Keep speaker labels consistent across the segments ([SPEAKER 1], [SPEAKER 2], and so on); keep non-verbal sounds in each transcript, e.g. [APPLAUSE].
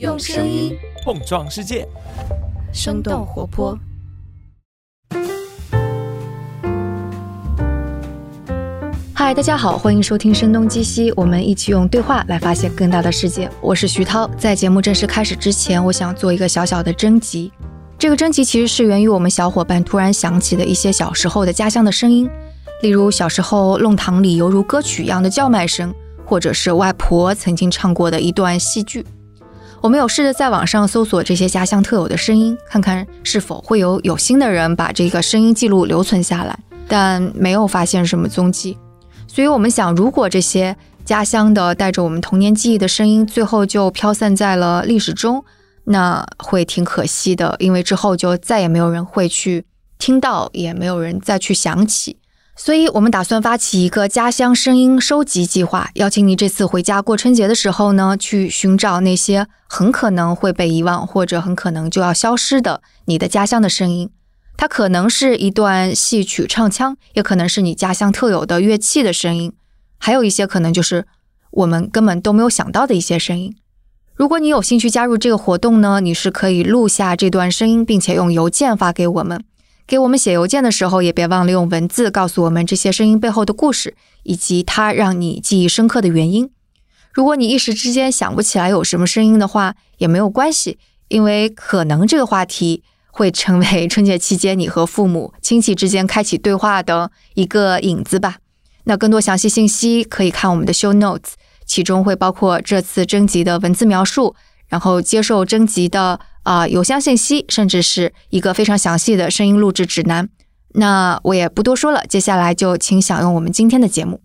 [SPEAKER 1] 用声音
[SPEAKER 2] 碰撞世界，
[SPEAKER 1] 生动活泼。
[SPEAKER 3] 嗨，大家好，欢迎收听《声东击西》，我们一起用对话来发现更大的世界。我是徐涛。在节目正式开始之前，我想做一个小小的征集。这个征集其实是源于我们小伙伴突然想起的一些小时候的家乡的声音，例如小时候弄堂里犹如歌曲一样的叫卖声，或者是外婆曾经唱过的一段戏剧。我们有试着在网上搜索这些家乡特有的声音，看看是否会有有心的人把这个声音记录留存下来，但没有发现什么踪迹。所以，我们想，如果这些家乡的带着我们童年记忆的声音，最后就飘散在了历史中，那会挺可惜的，因为之后就再也没有人会去听到，也没有人再去想起。所以，我们打算发起一个家乡声音收集计划，邀请你这次回家过春节的时候呢，去寻找那些很可能会被遗忘或者很可能就要消失的你的家乡的声音。它可能是一段戏曲唱腔，也可能是你家乡特有的乐器的声音，还有一些可能就是我们根本都没有想到的一些声音。如果你有兴趣加入这个活动呢，你是可以录下这段声音，并且用邮件发给我们。给我们写邮件的时候，也别忘了用文字告诉我们这些声音背后的故事，以及它让你记忆深刻的原因。如果你一时之间想不起来有什么声音的话，也没有关系，因为可能这个话题会成为春节期间你和父母亲戚之间开启对话的一个引子吧。那更多详细信息可以看我们的 show notes，其中会包括这次征集的文字描述，然后接受征集的。啊，邮箱信息，甚至是一个非常详细的声音录制指南。那我也不多说了，接下来就请享用我们今天的节目。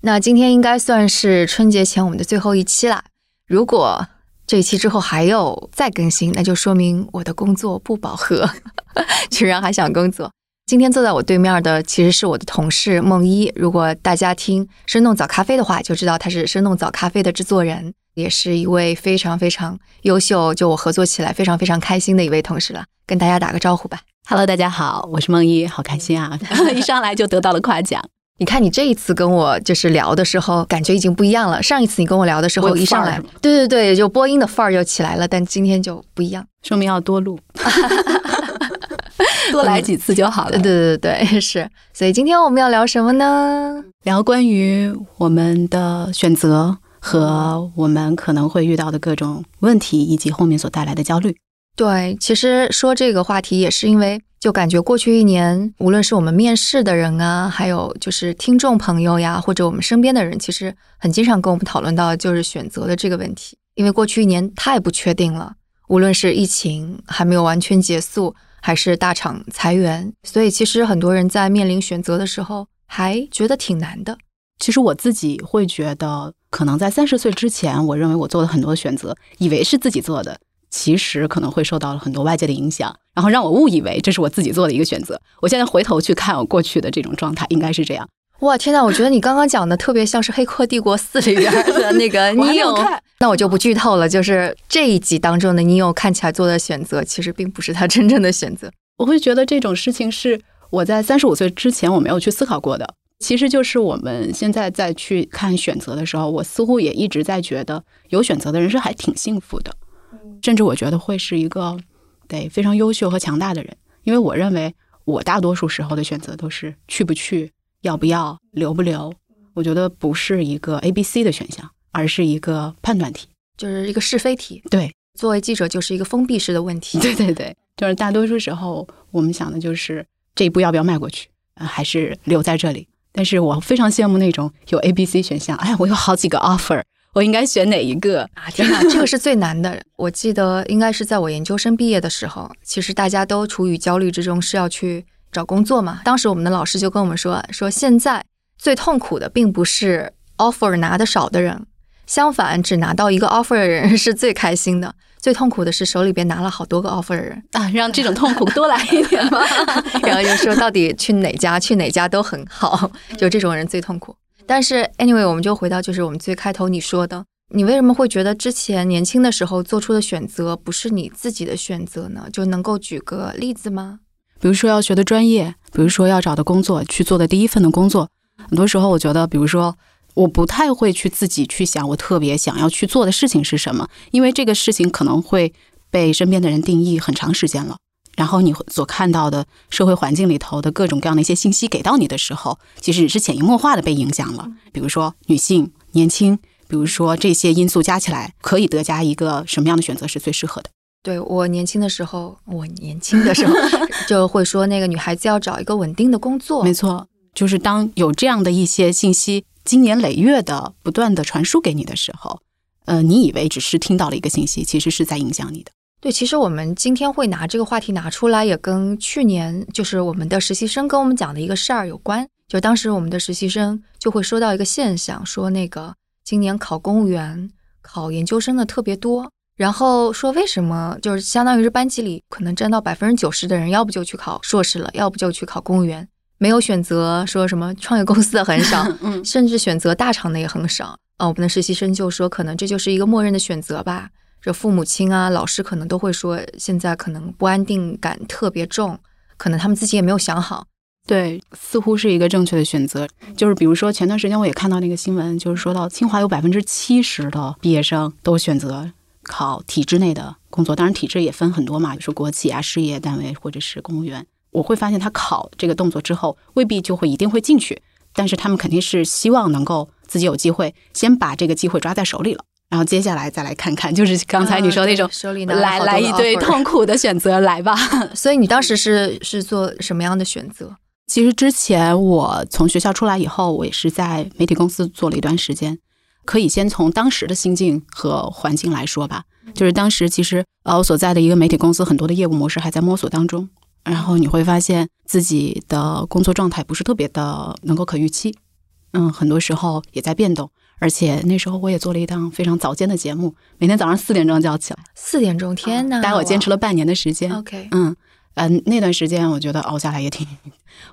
[SPEAKER 3] 那今天应该算是春节前我们的最后一期啦。如果这一期之后还有再更新，那就说明我的工作不饱和，[LAUGHS] 居然还想工作。今天坐在我对面的其实是我的同事梦一。如果大家听《生动早咖啡》的话，就知道他是《生动早咖啡》的制作人。也是一位非常非常优秀，就我合作起来非常非常开心的一位同事了，跟大家打个招呼吧。
[SPEAKER 4] Hello，大家好，我是梦一，好开心啊！[LAUGHS] 一上来就得到了夸奖。
[SPEAKER 3] 你看，你这一次跟我就是聊的时候，感觉已经不一样了。上一次你跟我聊的时候，一上来，对对对，就播音的范儿又起来了，但今天就不一样，
[SPEAKER 4] 说明要多录，[LAUGHS] 多来几次就好了。
[SPEAKER 3] 对对对对，是。所以今天我们要聊什么呢？
[SPEAKER 4] 聊关于我们的选择。和我们可能会遇到的各种问题，以及后面所带来的焦虑。
[SPEAKER 3] 对，其实说这个话题也是因为，就感觉过去一年，无论是我们面试的人啊，还有就是听众朋友呀，或者我们身边的人，其实很经常跟我们讨论到就是选择的这个问题。因为过去一年太不确定了，无论是疫情还没有完全结束，还是大厂裁员，所以其实很多人在面临选择的时候，还觉得挺难的。
[SPEAKER 4] 其实我自己会觉得。可能在三十岁之前，我认为我做了很多选择，以为是自己做的，其实可能会受到了很多外界的影响，然后让我误以为这是我自己做的一个选择。我现在回头去看我过去的这种状态，应该是这样。
[SPEAKER 3] 哇，天呐，我觉得你刚刚讲的特别像是《黑客帝国四》里边的那个 [LAUGHS] 尼欧。那我就不剧透了，就是这一集当中的尼欧看起来做的选择，其实并不是他真正的选择。
[SPEAKER 4] 我会觉得这种事情是我在三十五岁之前我没有去思考过的。其实就是我们现在再去看选择的时候，我似乎也一直在觉得有选择的人是还挺幸福的，甚至我觉得会是一个得非常优秀和强大的人，因为我认为我大多数时候的选择都是去不去、要不要、留不留，我觉得不是一个 A、B、C 的选项，而是一个判断题，
[SPEAKER 3] 就是一个是非题。
[SPEAKER 4] 对，
[SPEAKER 3] 作为记者就是一个封闭式的问题。[LAUGHS]
[SPEAKER 4] 对对对，就是大多数时候我们想的就是这一步要不要迈过去，还是留在这里。但是我非常羡慕那种有 A、B、C 选项。哎，我有好几个 offer，我应该选哪一个
[SPEAKER 3] 啊？天哪，这个是最难的。我记得应该是在我研究生毕业的时候，其实大家都处于焦虑之中，是要去找工作嘛。当时我们的老师就跟我们说，说现在最痛苦的并不是 offer 拿的少的人，相反，只拿到一个 offer 的人是最开心的。最痛苦的是手里边拿了好多个 offer 的人
[SPEAKER 4] 啊，让这种痛苦多来一点吧。[LAUGHS]
[SPEAKER 3] 然后就说到底去哪家去哪家都很好，就这种人最痛苦。但是 anyway，我们就回到就是我们最开头你说的，你为什么会觉得之前年轻的时候做出的选择不是你自己的选择呢？就能够举个例子吗？
[SPEAKER 4] 比如说要学的专业，比如说要找的工作，去做的第一份的工作，很多时候我觉得，比如说我不太会去自己去想，我特别想要去做的事情是什么，因为这个事情可能会被身边的人定义很长时间了。然后你所看到的社会环境里头的各种各样的一些信息给到你的时候，其实是潜移默化的被影响了。比如说女性、年轻，比如说这些因素加起来，可以得加一个什么样的选择是最适合的。
[SPEAKER 3] 对我年轻的时候，我年轻的时候 [LAUGHS] 就会说，那个女孩子要找一个稳定的工作。
[SPEAKER 4] 没错，就是当有这样的一些信息。经年累月的不断的传输给你的时候，呃，你以为只是听到了一个信息，其实是在影响你的。
[SPEAKER 3] 对，其实我们今天会拿这个话题拿出来，也跟去年就是我们的实习生跟我们讲的一个事儿有关。就当时我们的实习生就会说到一个现象，说那个今年考公务员、考研究生的特别多，然后说为什么，就是相当于是班级里可能占到百分之九十的人，要不就去考硕士了，要不就去考公务员。没有选择说什么创业公司的很少，[LAUGHS] 嗯，甚至选择大厂的也很少。啊，我们的实习生就说，可能这就是一个默认的选择吧。这父母亲啊、老师可能都会说，现在可能不安定感特别重，可能他们自己也没有想好。
[SPEAKER 4] 对，似乎是一个正确的选择。就是比如说前段时间我也看到那个新闻，就是说到清华有百分之七十的毕业生都选择考体制内的工作，当然体制也分很多嘛，比如说国企啊、事业单位或者是公务员。我会发现他考这个动作之后，未必就会一定会进去，但是他们肯定是希望能够自己有机会，先把这个机会抓在手里了，然后接下来再来看看，就是刚才你说那种 [LAUGHS]
[SPEAKER 3] 手里拿
[SPEAKER 4] 来来一堆痛苦的选择来吧。[LAUGHS]
[SPEAKER 3] 所以你当时是是做什么样的选择？
[SPEAKER 4] 其实之前我从学校出来以后，我也是在媒体公司做了一段时间，可以先从当时的心境和环境来说吧。就是当时其实呃我所在的一个媒体公司，很多的业务模式还在摸索当中。然后你会发现自己的工作状态不是特别的能够可预期，嗯，很多时候也在变动。而且那时候我也做了一档非常早间的节目，每天早上四点钟就要起来。
[SPEAKER 3] 四点钟，天呐！
[SPEAKER 4] 大概我坚持了半年的时间。
[SPEAKER 3] OK，
[SPEAKER 4] 嗯嗯，那段时间我觉得熬下来也挺，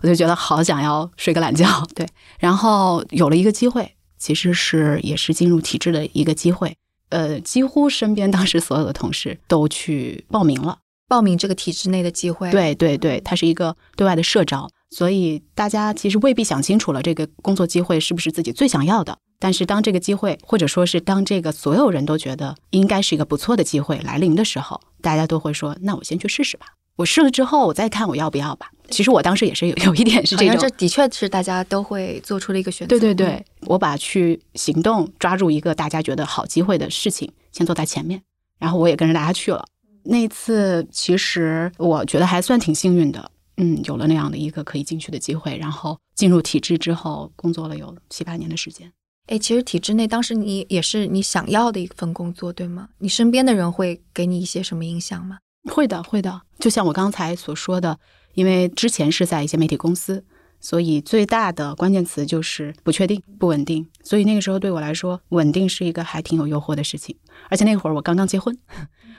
[SPEAKER 4] 我就觉得好想要睡个懒觉。对，然后有了一个机会，其实是也是进入体制的一个机会。呃，几乎身边当时所有的同事都去报名了。
[SPEAKER 3] 报名这个体制内的机会，
[SPEAKER 4] 对对对，它是一个对外的社招，所以大家其实未必想清楚了这个工作机会是不是自己最想要的。但是当这个机会，或者说是当这个所有人都觉得应该是一个不错的机会来临的时候，大家都会说：“那我先去试试吧。”我试了之后，我再看我要不要吧。其实我当时也是有有一点是这种，
[SPEAKER 3] 这的确是大家都会做出了一个选择。
[SPEAKER 4] 对对对，我把去行动抓住一个大家觉得好机会的事情先做在前面，然后我也跟着大家去了。那次其实我觉得还算挺幸运的，嗯，有了那样的一个可以进去的机会，然后进入体制之后工作了有七八年的时间。
[SPEAKER 3] 哎，其实体制内当时你也是你想要的一份工作，对吗？你身边的人会给你一些什么影响吗？
[SPEAKER 4] 会的，会的。就像我刚才所说的，因为之前是在一些媒体公司，所以最大的关键词就是不确定、不稳定。所以那个时候对我来说，稳定是一个还挺有诱惑的事情。而且那会儿我刚刚结婚。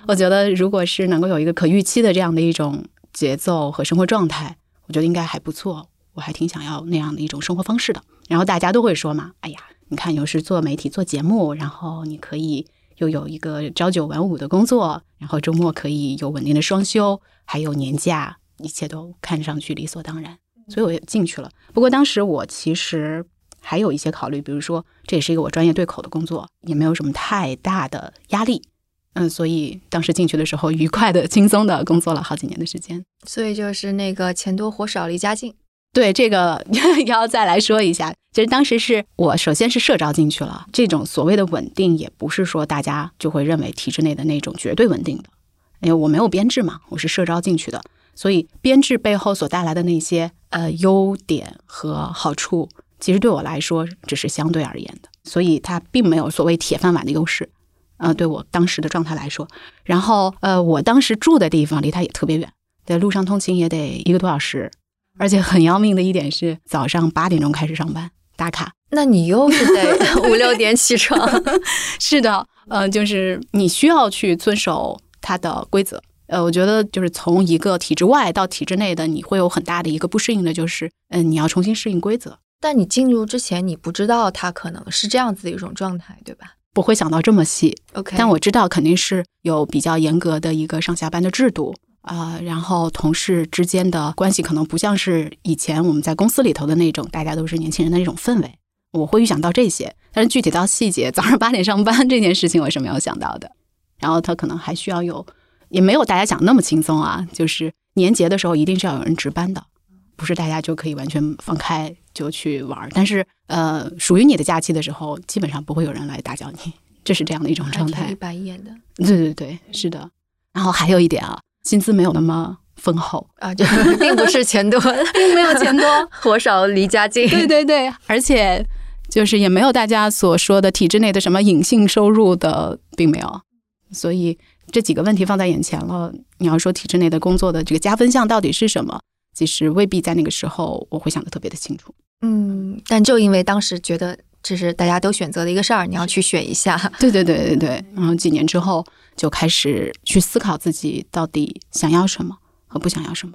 [SPEAKER 4] 我觉得，如果是能够有一个可预期的这样的一种节奏和生活状态，我觉得应该还不错。我还挺想要那样的一种生活方式的。然后大家都会说嘛：“哎呀，你看，有时做媒体做节目，然后你可以又有一个朝九晚五的工作，然后周末可以有稳定的双休，还有年假，一切都看上去理所当然。”所以我也进去了。不过当时我其实还有一些考虑，比如说这也是一个我专业对口的工作，也没有什么太大的压力。嗯，所以当时进去的时候，愉快的、轻松的工作了好几年的时间。
[SPEAKER 3] 所以就是那个钱多活少离家近。
[SPEAKER 4] 对，这个 [LAUGHS] 要再来说一下，其实当时是我首先是社招进去了，这种所谓的稳定，也不是说大家就会认为体制内的那种绝对稳定的。因为我没有编制嘛，我是社招进去的，所以编制背后所带来的那些呃优点和好处，其实对我来说只是相对而言的，所以它并没有所谓铁饭碗的优势。呃，对我当时的状态来说，然后呃，我当时住的地方离它也特别远，在路上通勤也得一个多小时，而且很要命的一点是早上八点钟开始上班打卡，
[SPEAKER 3] 那你又是得五六点起床？
[SPEAKER 4] 是的，呃，就是你需要去遵守它的规则。呃，我觉得就是从一个体制外到体制内的，你会有很大的一个不适应的，就是嗯，你要重新适应规则。
[SPEAKER 3] 但你进入之前，你不知道它可能是这样子的一种状态，对吧？
[SPEAKER 4] 不会想到这么细
[SPEAKER 3] ，OK，
[SPEAKER 4] 但我知道肯定是有比较严格的一个上下班的制度啊，然后同事之间的关系可能不像是以前我们在公司里头的那种大家都是年轻人的那种氛围。我会预想到这些，但是具体到细节，早上八点上班这件事情我是没有想到的。然后他可能还需要有，也没有大家想那么轻松啊。就是年节的时候一定是要有人值班的，不是大家就可以完全放开就去玩。但是呃，属于你的假期的时候，基本上不会有人来打搅你，[LAUGHS] 这是这样的一种状态。
[SPEAKER 3] 白眼的，
[SPEAKER 4] 对对对，是的。然后还有一点啊，薪资没有那么丰厚
[SPEAKER 3] 啊，就并不是钱多，[LAUGHS]
[SPEAKER 4] 并没有钱多，[LAUGHS]
[SPEAKER 3] 活少离家近。
[SPEAKER 4] 对对对，而且就是也没有大家所说的体制内的什么隐性收入的，并没有。所以这几个问题放在眼前了，你要说体制内的工作的这个加分项到底是什么？其实未必在那个时候我会想的特别的清楚。
[SPEAKER 3] 嗯，但就因为当时觉得这是大家都选择的一个事儿，你要去选一下。[LAUGHS]
[SPEAKER 4] 对对对对对。然后几年之后就开始去思考自己到底想要什么和不想要什么。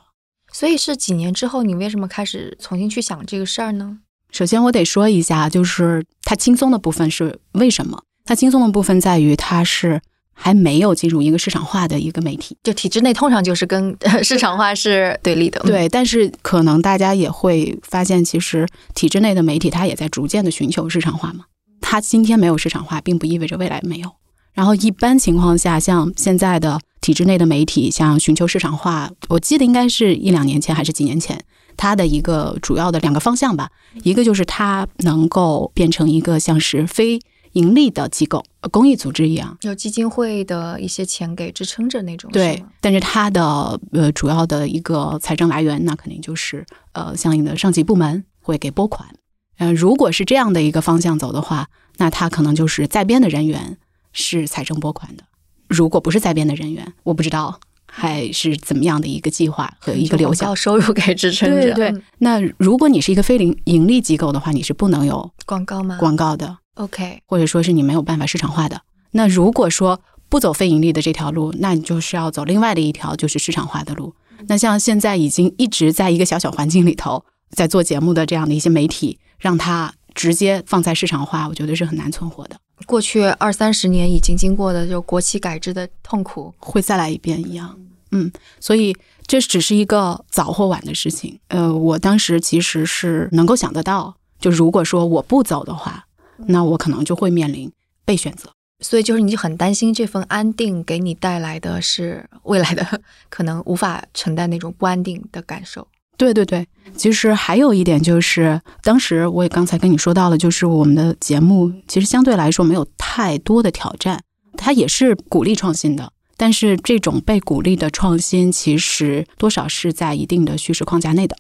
[SPEAKER 3] 所以是几年之后，你为什么开始重新去想这个事儿呢？
[SPEAKER 4] 首先我得说一下，就是它轻松的部分是为什么？它轻松的部分在于它是。还没有进入一个市场化的一个媒体，
[SPEAKER 3] 就体制内通常就是跟 [LAUGHS] 市场化是对立的。
[SPEAKER 4] 对，但是可能大家也会发现，其实体制内的媒体它也在逐渐的寻求市场化嘛。它今天没有市场化，并不意味着未来没有。然后一般情况下，像现在的体制内的媒体，像寻求市场化，我记得应该是一两年前还是几年前，它的一个主要的两个方向吧，一个就是它能够变成一个像是非。盈利的机构、公益组织一样，
[SPEAKER 3] 有基金会的一些钱给支撑着那种。
[SPEAKER 4] 对，但是它的呃主要的一个财政来源，那肯定就是呃相应的上级部门会给拨款。嗯，如果是这样的一个方向走的话，那它可能就是在编的人员是财政拨款的。如果不是在编的人员，我不知道还是怎么样的一个计划和一个流向
[SPEAKER 3] 收入给支撑着。
[SPEAKER 4] 对，那如果你是一个非盈盈利机构的话，你是不能有
[SPEAKER 3] 广告吗？
[SPEAKER 4] 广告的。
[SPEAKER 3] OK，
[SPEAKER 4] 或者说是你没有办法市场化的。那如果说不走非盈利的这条路，那你就是要走另外的一条，就是市场化的路。那像现在已经一直在一个小小环境里头在做节目的这样的一些媒体，让它直接放在市场化，我觉得是很难存活的。
[SPEAKER 3] 过去二三十年已经经过的就国企改制的痛苦，
[SPEAKER 4] 会再来一遍一样。嗯，所以这只是一个早或晚的事情。呃，我当时其实是能够想得到，就如果说我不走的话。那我可能就会面临被选择，
[SPEAKER 3] 所以就是你就很担心这份安定给你带来的是未来的可能无法承担那种不安定的感受。
[SPEAKER 4] 对对对，其实还有一点就是，当时我也刚才跟你说到了，就是我们的节目其实相对来说没有太多的挑战，它也是鼓励创新的，但是这种被鼓励的创新其实多少是在一定的叙事框架内的。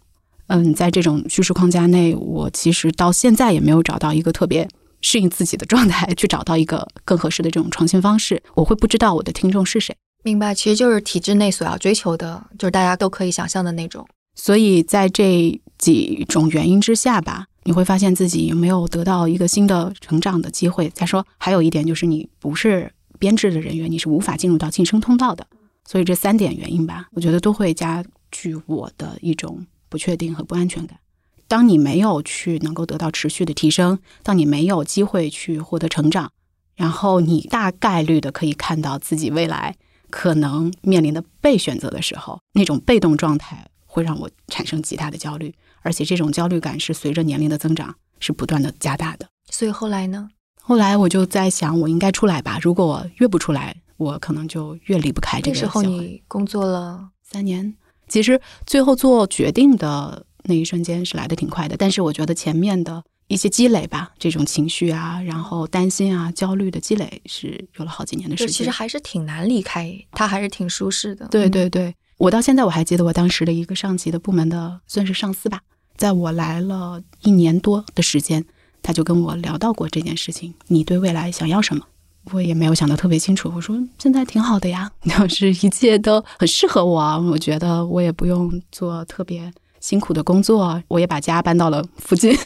[SPEAKER 4] 嗯，在这种叙事框架内，我其实到现在也没有找到一个特别。适应自己的状态，去找到一个更合适的这种创新方式。我会不知道我的听众是谁，
[SPEAKER 3] 明白？其实就是体制内所要追求的，就是大家都可以想象的那种。
[SPEAKER 4] 所以在这几种原因之下吧，你会发现自己没有得到一个新的成长的机会。再说，还有一点就是你不是编制的人员，你是无法进入到晋升通道的。所以这三点原因吧，我觉得都会加剧我的一种不确定和不安全感。当你没有去能够得到持续的提升，当你没有机会去获得成长，然后你大概率的可以看到自己未来可能面临的被选择的时候，那种被动状态会让我产生极大的焦虑，而且这种焦虑感是随着年龄的增长是不断的加大的。
[SPEAKER 3] 所以后来呢？
[SPEAKER 4] 后来我就在想，我应该出来吧。如果我越不出来，我可能就越离不开这个。
[SPEAKER 3] 那时候你工作了
[SPEAKER 4] 三年，其实最后做决定的。那一瞬间是来的挺快的，但是我觉得前面的一些积累吧，这种情绪啊，然后担心啊、焦虑的积累是有了好几年的时间。
[SPEAKER 3] 其实还是挺难离开，他还是挺舒适的。
[SPEAKER 4] 对对对，我到现在我还记得我当时的一个上级的部门的算是上司吧，在我来了一年多的时间，他就跟我聊到过这件事情。你对未来想要什么？我也没有想得特别清楚。我说现在挺好的呀，[LAUGHS] 就是一切都很适合我，我觉得我也不用做特别。辛苦的工作，我也把家搬到了附近。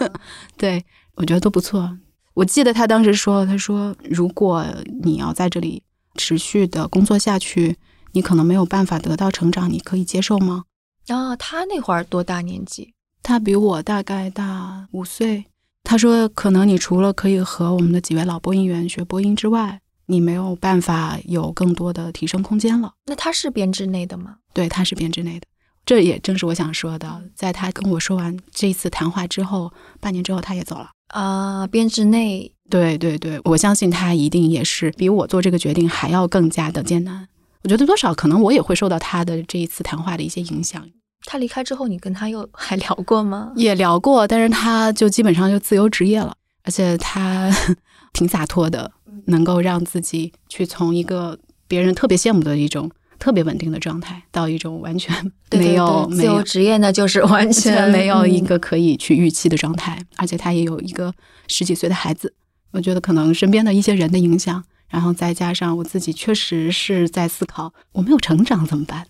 [SPEAKER 4] [LAUGHS] 对我觉得都不错。我记得他当时说：“他说如果你要在这里持续的工作下去，你可能没有办法得到成长，你可以接受吗？”
[SPEAKER 3] 啊，他那会儿多大年纪？
[SPEAKER 4] 他比我大概大五岁。他说：“可能你除了可以和我们的几位老播音员学播音之外，你没有办法有更多的提升空间了。”
[SPEAKER 3] 那他是编制内的吗？
[SPEAKER 4] 对，他是编制内的。这也正是我想说的，在他跟我说完这一次谈话之后，半年之后他也走了。
[SPEAKER 3] 啊，编制内，
[SPEAKER 4] 对对对，我相信他一定也是比我做这个决定还要更加的艰难。我觉得多少可能我也会受到他的这一次谈话的一些影响。
[SPEAKER 3] 他离开之后，你跟他又还聊过吗？
[SPEAKER 4] 也聊过，但是他就基本上就自由职业了，而且他 [LAUGHS] 挺洒脱的，能够让自己去从一个别人特别羡慕的一种特别稳定的状态，到一种完全 [LAUGHS] 没有
[SPEAKER 3] 自由职业，呢就是 [LAUGHS] 完全
[SPEAKER 4] 没有一个可以去预期的状态。而且他也有一个十几岁的孩子，我觉得可能身边的一些人的影响，然后再加上我自己确实是在思考，我没有成长怎么办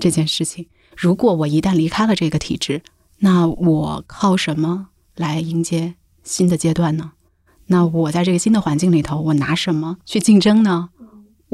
[SPEAKER 4] 这件事情。如果我一旦离开了这个体制，那我靠什么来迎接新的阶段呢？那我在这个新的环境里头，我拿什么去竞争呢？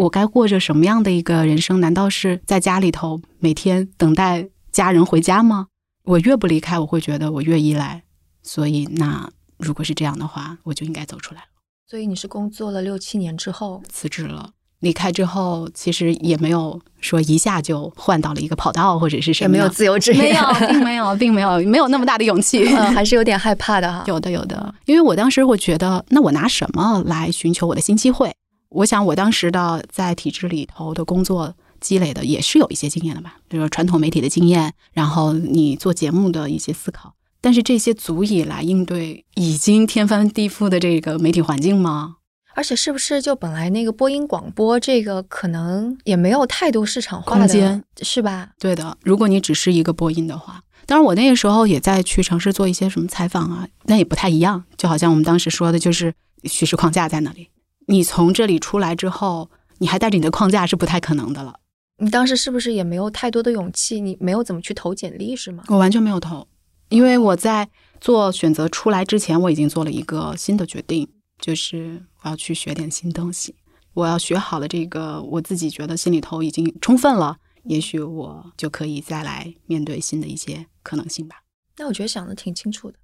[SPEAKER 4] 我该过着什么样的一个人生？难道是在家里头每天等待家人回家吗？我越不离开，我会觉得我越依赖。所以，那如果是这样的话，我就应该走出来了。
[SPEAKER 3] 所以，你是工作了六七年之后
[SPEAKER 4] 辞职了。离开之后，其实也没有说一下就换到了一个跑道或者是什么，
[SPEAKER 3] 也没有自由职业，
[SPEAKER 4] 没有，并没有，并没有，没有那么大的勇气，[LAUGHS]
[SPEAKER 3] 还是有点害怕的哈。
[SPEAKER 4] 有的，有的，因为我当时我觉得，那我拿什么来寻求我的新机会？我想，我当时的在体制里头的工作积累的也是有一些经验的吧，比如说传统媒体的经验，然后你做节目的一些思考，但是这些足以来应对已经天翻地覆的这个媒体环境吗？
[SPEAKER 3] 而且是不是就本来那个播音广播这个可能也没有太多市场化
[SPEAKER 4] 空间，
[SPEAKER 3] 是吧？
[SPEAKER 4] 对的，如果你只是一个播音的话，当然我那个时候也在去尝试做一些什么采访啊，那也不太一样。就好像我们当时说的，就是叙事框架在那里，你从这里出来之后，你还带着你的框架是不太可能的了。
[SPEAKER 3] 你当时是不是也没有太多的勇气？你没有怎么去投简历是吗？
[SPEAKER 4] 我完全没有投，因为我在做选择出来之前，我已经做了一个新的决定。就是我要去学点新东西，我要学好了这个，我自己觉得心里头已经充分了，也许我就可以再来面对新的一些可能性吧。
[SPEAKER 3] 那我觉得想的挺清楚的，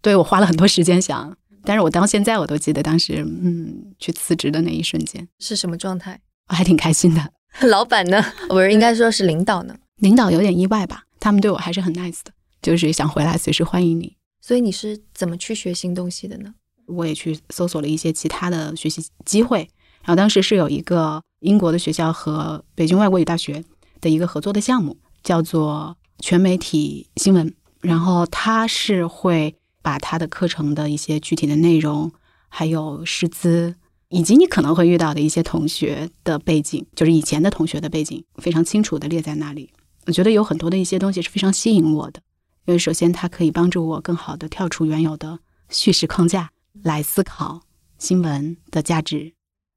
[SPEAKER 4] 对我花了很多时间想，但是我到现在我都记得当时，嗯，去辞职的那一瞬间
[SPEAKER 3] 是什么状态，
[SPEAKER 4] 我还挺开心的。[LAUGHS]
[SPEAKER 3] 老板呢？[LAUGHS] 不是应该说是领导呢？
[SPEAKER 4] 领导有点意外吧，他们对我还是很 nice 的，就是想回来随时欢迎你。
[SPEAKER 3] 所以你是怎么去学新东西的呢？
[SPEAKER 4] 我也去搜索了一些其他的学习机会，然后当时是有一个英国的学校和北京外国语大学的一个合作的项目，叫做全媒体新闻。然后它是会把他的课程的一些具体的内容，还有师资，以及你可能会遇到的一些同学的背景，就是以前的同学的背景，非常清楚的列在那里。我觉得有很多的一些东西是非常吸引我的，因为首先它可以帮助我更好的跳出原有的叙事框架。来思考新闻的价值。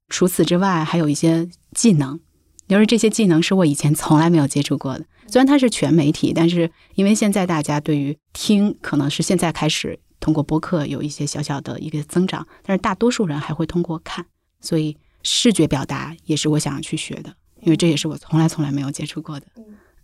[SPEAKER 4] 除此之外，还有一些技能，就是这些技能是我以前从来没有接触过的。虽然它是全媒体，但是因为现在大家对于听可能是现在开始通过播客有一些小小的一个增长，但是大多数人还会通过看，所以视觉表达也是我想要去学的，因为这也是我从来从来没有接触过的。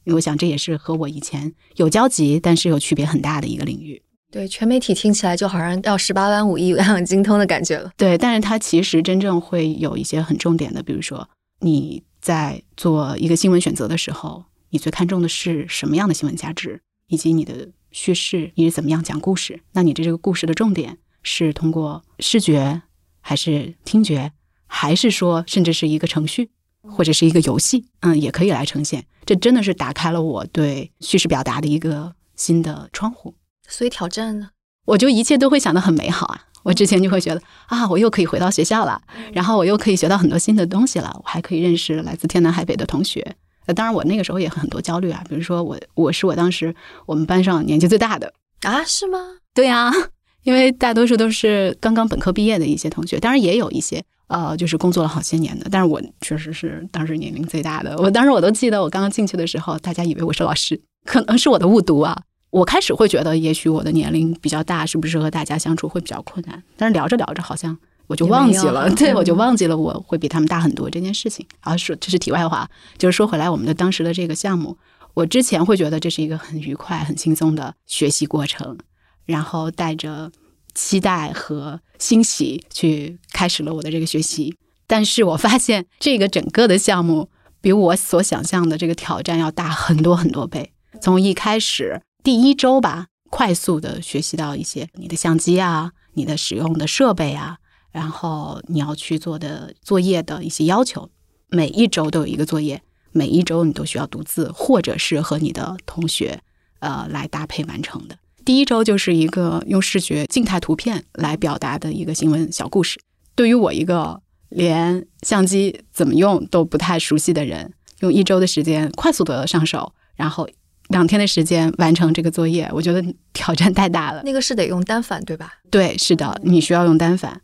[SPEAKER 4] 因为我想这也是和我以前有交集，但是有区别很大的一个领域。
[SPEAKER 3] 对全媒体听起来就好像要十八般武艺、样样精通的感觉了。
[SPEAKER 4] 对，但是它其实真正会有一些很重点的，比如说你在做一个新闻选择的时候，你最看重的是什么样的新闻价值，以及你的叙事你是怎么样讲故事？那你的这个故事的重点是通过视觉，还是听觉，还是说甚至是一个程序或者是一个游戏？嗯，也可以来呈现。这真的是打开了我对叙事表达的一个新的窗户。
[SPEAKER 3] 所以挑战呢，
[SPEAKER 4] 我就一切都会想得很美好啊！我之前就会觉得啊，我又可以回到学校了，然后我又可以学到很多新的东西了，我还可以认识来自天南海北的同学。呃，当然我那个时候也很多焦虑啊，比如说我我是我当时我们班上年纪最大的
[SPEAKER 3] 啊，是吗？
[SPEAKER 4] 对呀，[LAUGHS] 因为大多数都是刚刚本科毕业的一些同学，当然也有一些呃，就是工作了好些年的，但是我确实是当时年龄最大的。我当时我都记得，我刚刚进去的时候，大家以为我是老师，可能是我的误读啊。我开始会觉得，也许我的年龄比较大，是不是和大家相处会比较困难？但是聊着聊着，好像我就忘记了，[LAUGHS] 对我就忘记了我会比他们大很多这件事情。啊，说这是题外话，就是说回来，我们的当时的这个项目，我之前会觉得这是一个很愉快、很轻松的学习过程，然后带着期待和欣喜去开始了我的这个学习。但是我发现，这个整个的项目比我所想象的这个挑战要大很多很多倍。从一开始第一周吧，快速的学习到一些你的相机啊、你的使用的设备啊，然后你要去做的作业的一些要求。每一周都有一个作业，每一周你都需要独自，或者是和你的同学呃来搭配完成的。第一周就是一个用视觉静态图片来表达的一个新闻小故事。对于我一个连相机怎么用都不太熟悉的人，用一周的时间快速的上手，然后两天的时间完成这个作业，我觉得挑战太大了。
[SPEAKER 3] 那个是得用单反对吧？
[SPEAKER 4] 对，是的，你需要用单反。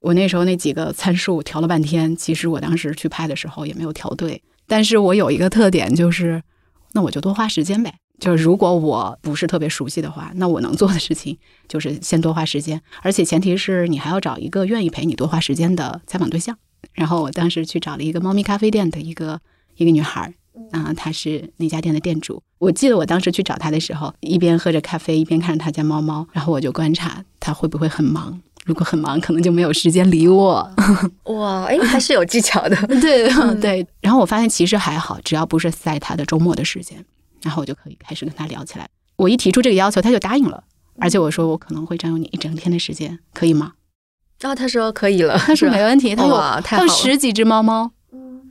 [SPEAKER 4] 我那时候那几个参数调了半天，其实我当时去拍的时候也没有调对。但是我有一个特点就是，那我就多花时间呗。就是如果我不是特别熟悉的话，那我能做的事情就是先多花时间，而且前提是你还要找一个愿意陪你多花时间的采访对象。然后我当时去找了一个猫咪咖啡店的一个一个女孩，啊，他是那家店的店主。我记得我当时去找他的时候，一边喝着咖啡，一边看着他家猫猫，然后我就观察他会不会很忙。如果很忙，可能就没有时间理我。[LAUGHS]
[SPEAKER 3] 哇，哎，还是有技巧的。[LAUGHS]
[SPEAKER 4] 对对。然后我发现其实还好，只要不是在他的周末的时间。然后我就可以开始跟他聊起来。我一提出这个要求，他就答应了。而且我说我可能会占用你一整天的时间，可以吗？
[SPEAKER 3] 然后他说可以了，
[SPEAKER 4] 他说没问题。他有
[SPEAKER 3] 他
[SPEAKER 4] 有十几只猫猫。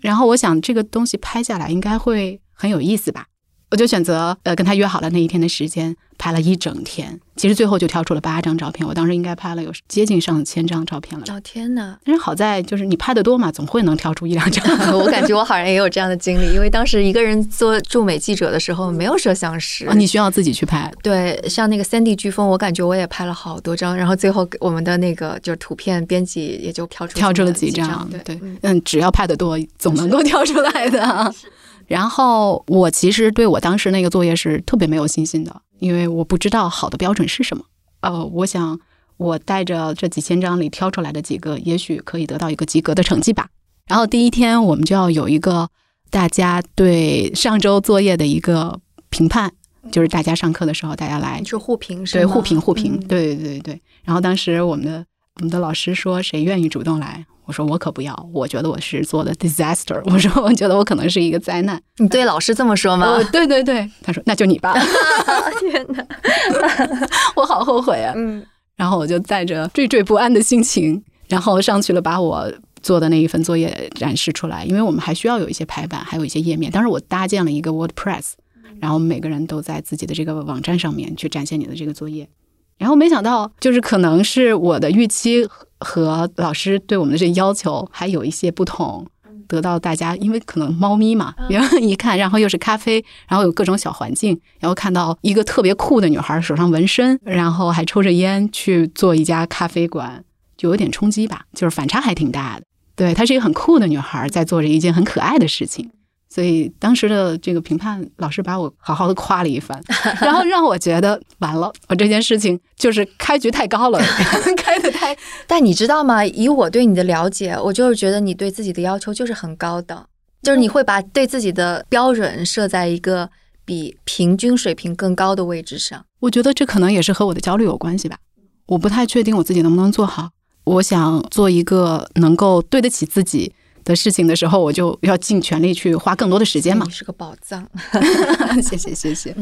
[SPEAKER 4] 然后我想这个东西拍下来应该会很有意思吧。我就选择呃跟他约好了那一天的时间，拍了一整天。其实最后就挑出了八张照片，我当时应该拍了有接近上千张照片了。
[SPEAKER 3] 哦天哪！
[SPEAKER 4] 但是好在就是你拍的多嘛，总会能挑出一两张。[LAUGHS]
[SPEAKER 3] 我感觉我好像也有这样的经历，因为当时一个人做驻美记者的时候没有摄像师，
[SPEAKER 4] 你需要自己去拍。
[SPEAKER 3] 对，像那个三 D 飓风，我感觉我也拍了好多张，然后最后我们的那个就是图片编辑也就挑出
[SPEAKER 4] 挑出了
[SPEAKER 3] 几
[SPEAKER 4] 张。对，嗯，只要拍的多，总能够挑出来的。[LAUGHS] 然后我其实对我当时那个作业是特别没有信心的，因为我不知道好的标准是什么。呃，我想我带着这几千张里挑出来的几个，也许可以得到一个及格的成绩吧。然后第一天我们就要有一个大家对上周作业的一个评判，就是大家上课的时候大家来
[SPEAKER 3] 是互评，
[SPEAKER 4] 对互评互评，对对对对。然后当时我们的我们的老师说，谁愿意主动来？我说我可不要，我觉得我是做的 disaster。我说我觉得我可能是一个灾难。
[SPEAKER 3] 你对老师这么说吗？
[SPEAKER 4] 对对对，他说那就你吧。[LAUGHS]
[SPEAKER 3] 天哪，[LAUGHS]
[SPEAKER 4] 我好后悔啊。嗯。然后我就带着惴惴不安的心情，然后上去了，把我做的那一份作业展示出来。因为我们还需要有一些排版，还有一些页面。当时我搭建了一个 WordPress，然后每个人都在自己的这个网站上面去展现你的这个作业。然后没想到，就是可能是我的预期和老师对我们的这要求还有一些不同，得到大家，因为可能猫咪嘛，然后一看，然后又是咖啡，然后有各种小环境，然后看到一个特别酷的女孩手上纹身，然后还抽着烟去做一家咖啡馆，就有点冲击吧，就是反差还挺大的。对，她是一个很酷的女孩，在做着一件很可爱的事情。所以当时的这个评判老师把我好好的夸了一番，[LAUGHS] 然后让我觉得完了，我这件事情就是开局太高了，[LAUGHS] 开的太。[LAUGHS]
[SPEAKER 3] 但你知道吗？以我对你的了解，我就是觉得你对自己的要求就是很高的，就是你会把对自己的标准设在一个比平均水平更高的位置上。
[SPEAKER 4] 我觉得这可能也是和我的焦虑有关系吧。我不太确定我自己能不能做好，我想做一个能够对得起自己。的事情的时候，我就要尽全力去花更多的时间嘛。
[SPEAKER 3] 你是个宝藏，[LAUGHS]
[SPEAKER 4] 谢谢谢谢。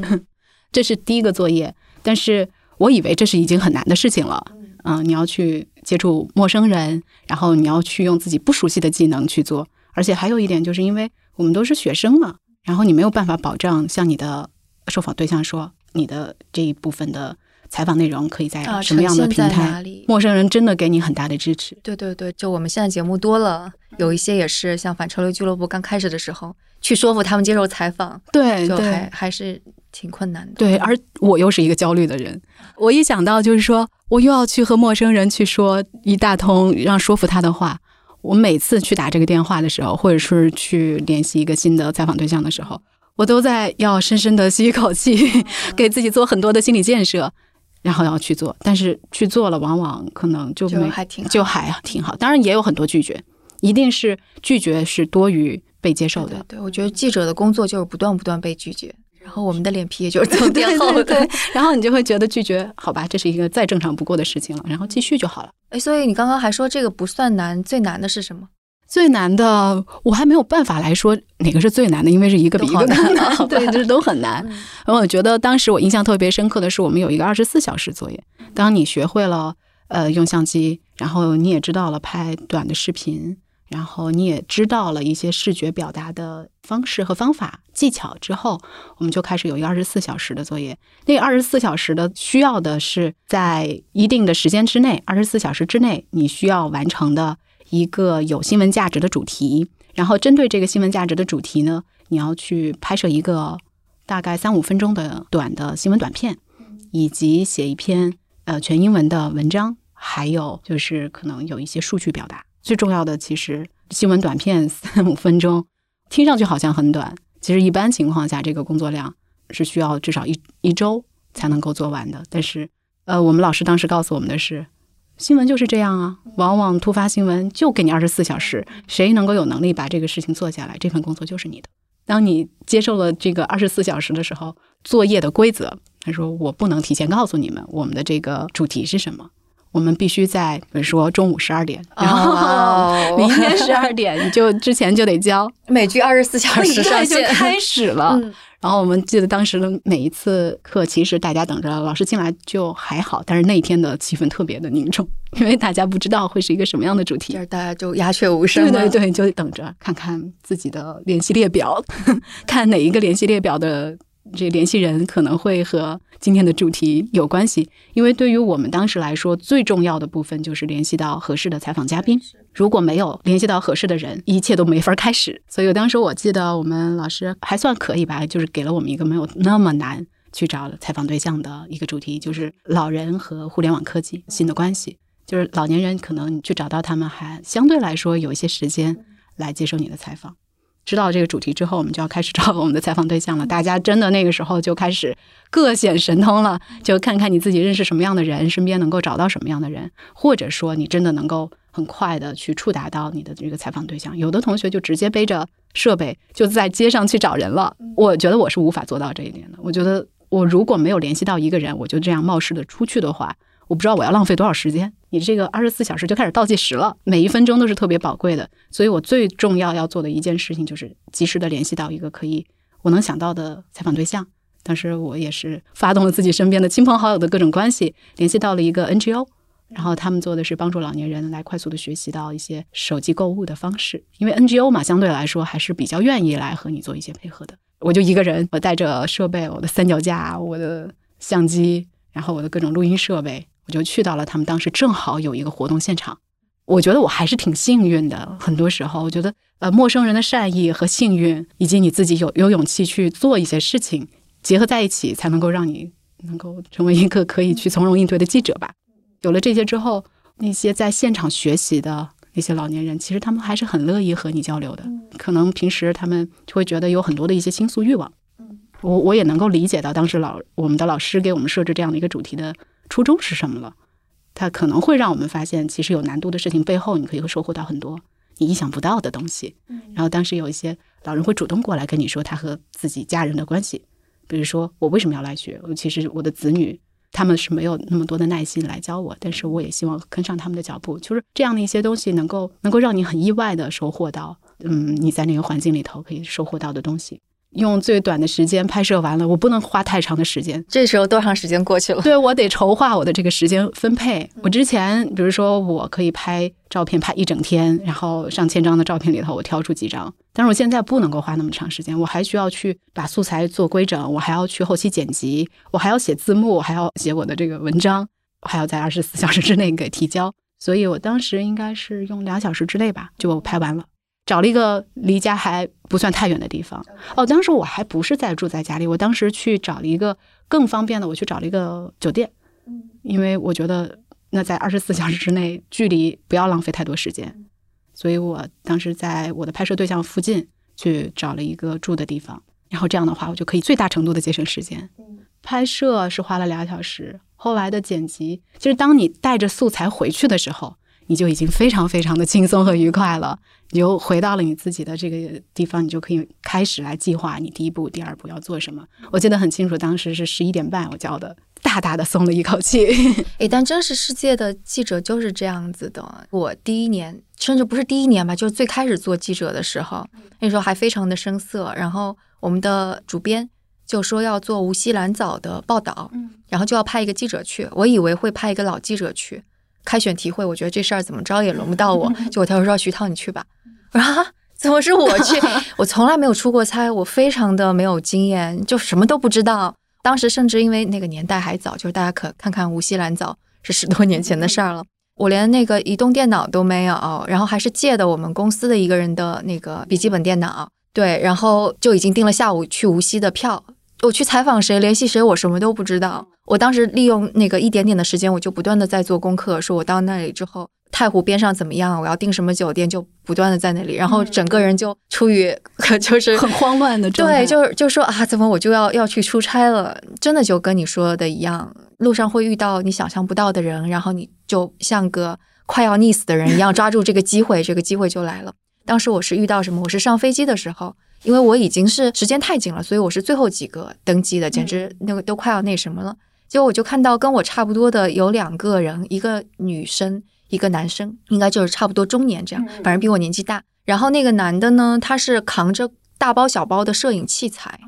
[SPEAKER 4] 这是第一个作业，但是我以为这是已经很难的事情了。嗯，你要去接触陌生人，然后你要去用自己不熟悉的技能去做，而且还有一点，就是因为我们都是学生嘛，然后你没有办法保障向你的受访对象说你的这一部分的。采访内容可以在什么样的平台？陌生人真的给你很大的支持。
[SPEAKER 3] 对对对，就我们现在节目多了，有一些也是像反潮流俱乐部刚开始的时候，去说服他们接受采访，
[SPEAKER 4] 对，
[SPEAKER 3] 就还还是挺困难的。
[SPEAKER 4] 对，而我又是一个焦虑的人，我一想到就是说我又要去和陌生人去说一大通让说服他的话，我每次去打这个电话的时候，或者是去联系一个新的采访对象的时候，我都在要深深的吸一口气，[LAUGHS] 给自己做很多的心理建设。然后要去做，但是去做了，往往可能就没
[SPEAKER 3] 还挺
[SPEAKER 4] 就还挺好。当然也有很多拒绝，一定是拒绝是多于被接受的。
[SPEAKER 3] 对，我觉得记者的工作就是不断不断被拒绝，然后我们的脸皮也就是增变厚了。
[SPEAKER 4] 对，然后你就会觉得拒绝，好吧，这是一个再正常不过的事情了，然后继续就好了。
[SPEAKER 3] 哎，所以你刚刚还说这个不算难，最难的是什么？
[SPEAKER 4] 最难的，我还没有办法来说哪个是最难的，因为是一个比一个难，[LAUGHS] 对，这 [LAUGHS] 都很难。然后我觉得当时我印象特别深刻的是，我们有一个二十四小时作业。当你学会了呃用相机，然后你也知道了拍短的视频，然后你也知道了一些视觉表达的方式和方法技巧之后，我们就开始有一个二十四小时的作业。那二十四小时的需要的是在一定的时间之内，二十四小时之内你需要完成的。一个有新闻价值的主题，然后针对这个新闻价值的主题呢，你要去拍摄一个大概三五分钟的短的新闻短片，以及写一篇呃全英文的文章，还有就是可能有一些数据表达。最重要的其实新闻短片 [LAUGHS] 三五分钟，听上去好像很短，其实一般情况下这个工作量是需要至少一一周才能够做完的。但是呃，我们老师当时告诉我们的是。新闻就是这样啊，往往突发新闻就给你二十四小时，谁能够有能力把这个事情做下来，这份工作就是你的。当你接受了这个二十四小时的时候，作业的规则，他说我不能提前告诉你们我们的这个主题是什么，我们必须在比如说中午十二点，然后明天十二点你就之前就得交，
[SPEAKER 3] 美剧二十四小时上
[SPEAKER 4] 线就开始了。然后我们记得当时的每一次课，其实大家等着老师进来就还好，但是那一天的气氛特别的凝重，因为大家不知道会是一个什么样的主题，
[SPEAKER 3] 就是大家就鸦雀无声。
[SPEAKER 4] 对对对，就等着看看自己的联系列表，[LAUGHS] 看哪一个联系列表的。这联系人可能会和今天的主题有关系，因为对于我们当时来说，最重要的部分就是联系到合适的采访嘉宾。如果没有联系到合适的人，一切都没法开始。所以当时我记得我们老师还算可以吧，就是给了我们一个没有那么难去找采访对象的一个主题，就是老人和互联网科技新的关系。就是老年人可能你去找到他们，还相对来说有一些时间来接受你的采访。知道这个主题之后，我们就要开始找我们的采访对象了。大家真的那个时候就开始各显神通了，就看看你自己认识什么样的人，身边能够找到什么样的人，或者说你真的能够很快的去触达到你的这个采访对象。有的同学就直接背着设备就在街上去找人了。我觉得我是无法做到这一点的。我觉得我如果没有联系到一个人，我就这样冒失的出去的话。我不知道我要浪费多少时间，你这个二十四小时就开始倒计时了，每一分钟都是特别宝贵的，所以我最重要要做的一件事情就是及时的联系到一个可以我能想到的采访对象。当时我也是发动了自己身边的亲朋好友的各种关系，联系到了一个 NGO，然后他们做的是帮助老年人来快速的学习到一些手机购物的方式，因为 NGO 嘛，相对来说还是比较愿意来和你做一些配合的。我就一个人，我带着设备，我的三脚架，我的相机，然后我的各种录音设备。我就去到了他们当时正好有一个活动现场，我觉得我还是挺幸运的。很多时候，我觉得呃，陌生人的善意和幸运，以及你自己有有勇气去做一些事情，结合在一起，才能够让你能够成为一个可以去从容应对的记者吧。有了这些之后，那些在现场学习的那些老年人，其实他们还是很乐意和你交流的。可能平时他们就会觉得有很多的一些倾诉欲望。我我也能够理解到当时老我们的老师给我们设置这样的一个主题的。初衷是什么了？它可能会让我们发现，其实有难度的事情背后，你可以收获到很多你意想不到的东西。然后当时有一些老人会主动过来跟你说他和自己家人的关系，比如说我为什么要来学？其实我的子女他们是没有那么多的耐心来教我，但是我也希望跟上他们的脚步。就是这样的一些东西，能够能够让你很意外的收获到，嗯，你在那个环境里头可以收获到的东西。用最短的时间拍摄完了，我不能花太长的时间。
[SPEAKER 3] 这时候多长时间过去了？
[SPEAKER 4] 对我得筹划我的这个时间分配。我之前比如说我可以拍照片拍一整天，然后上千张的照片里头我挑出几张，但是我现在不能够花那么长时间，我还需要去把素材做规整，我还要去后期剪辑，我还要写字幕，我还要写我的这个文章，还要在二十四小时之内给提交。所以我当时应该是用两小时之内吧就拍完了。找了一个离家还不算太远的地方哦，当时我还不是在住在家里，我当时去找了一个更方便的，我去找了一个酒店，因为我觉得那在二十四小时之内，距离不要浪费太多时间，所以我当时在我的拍摄对象附近去找了一个住的地方，然后这样的话，我就可以最大程度的节省时间。拍摄是花了两小时，后来的剪辑，其实当你带着素材回去的时候。你就已经非常非常的轻松和愉快了，你就回到了你自己的这个地方，你就可以开始来计划你第一步、第二步要做什么。我记得很清楚，当时是十一点半我叫的大大的松了一口气。
[SPEAKER 3] 诶，但真实世界的记者就是这样子的。我第一年，甚至不是第一年吧，就是最开始做记者的时候，那时候还非常的生涩。然后我们的主编就说要做无锡蓝藻的报道，然后就要派一个记者去。我以为会派一个老记者去开选题会，我觉得这事儿怎么着也轮不到我。结果他说：“徐涛，你去吧。”我说：“怎么是我去？[LAUGHS] 我从来没有出过差，我非常的没有经验，就什么都不知道。”当时甚至因为那个年代还早，就是大家可看看无锡蓝藻是十多年前的事儿了。我连那个移动电脑都没有，然后还是借的我们公司的一个人的那个笔记本电脑。对，然后就已经订了下午去无锡的票。我去采访谁，联系谁，我什么都不知道。我当时利用那个一点点的时间，我就不断的在做功课，说我到那里之后。太湖边上怎么样？我要订什么酒店？就不断的在那里，然后整个人就处于 [LAUGHS] 就是
[SPEAKER 4] 很慌乱的状
[SPEAKER 3] 态。对，就是就说啊，怎么我就要要去出差了？真的就跟你说的一样，路上会遇到你想象不到的人，然后你就像个快要溺死的人一样，抓住这个机会，这个机会就来了。当时我是遇到什么？我是上飞机的时候，因为我已经是时间太紧了，所以我是最后几个登机的，简直那个都快要那什么了。结果我就看到跟我差不多的有两个人，一个女生。一个男生应该就是差不多中年这样，反正比我年纪大。然后那个男的呢，他是扛着大包小包的摄影器材，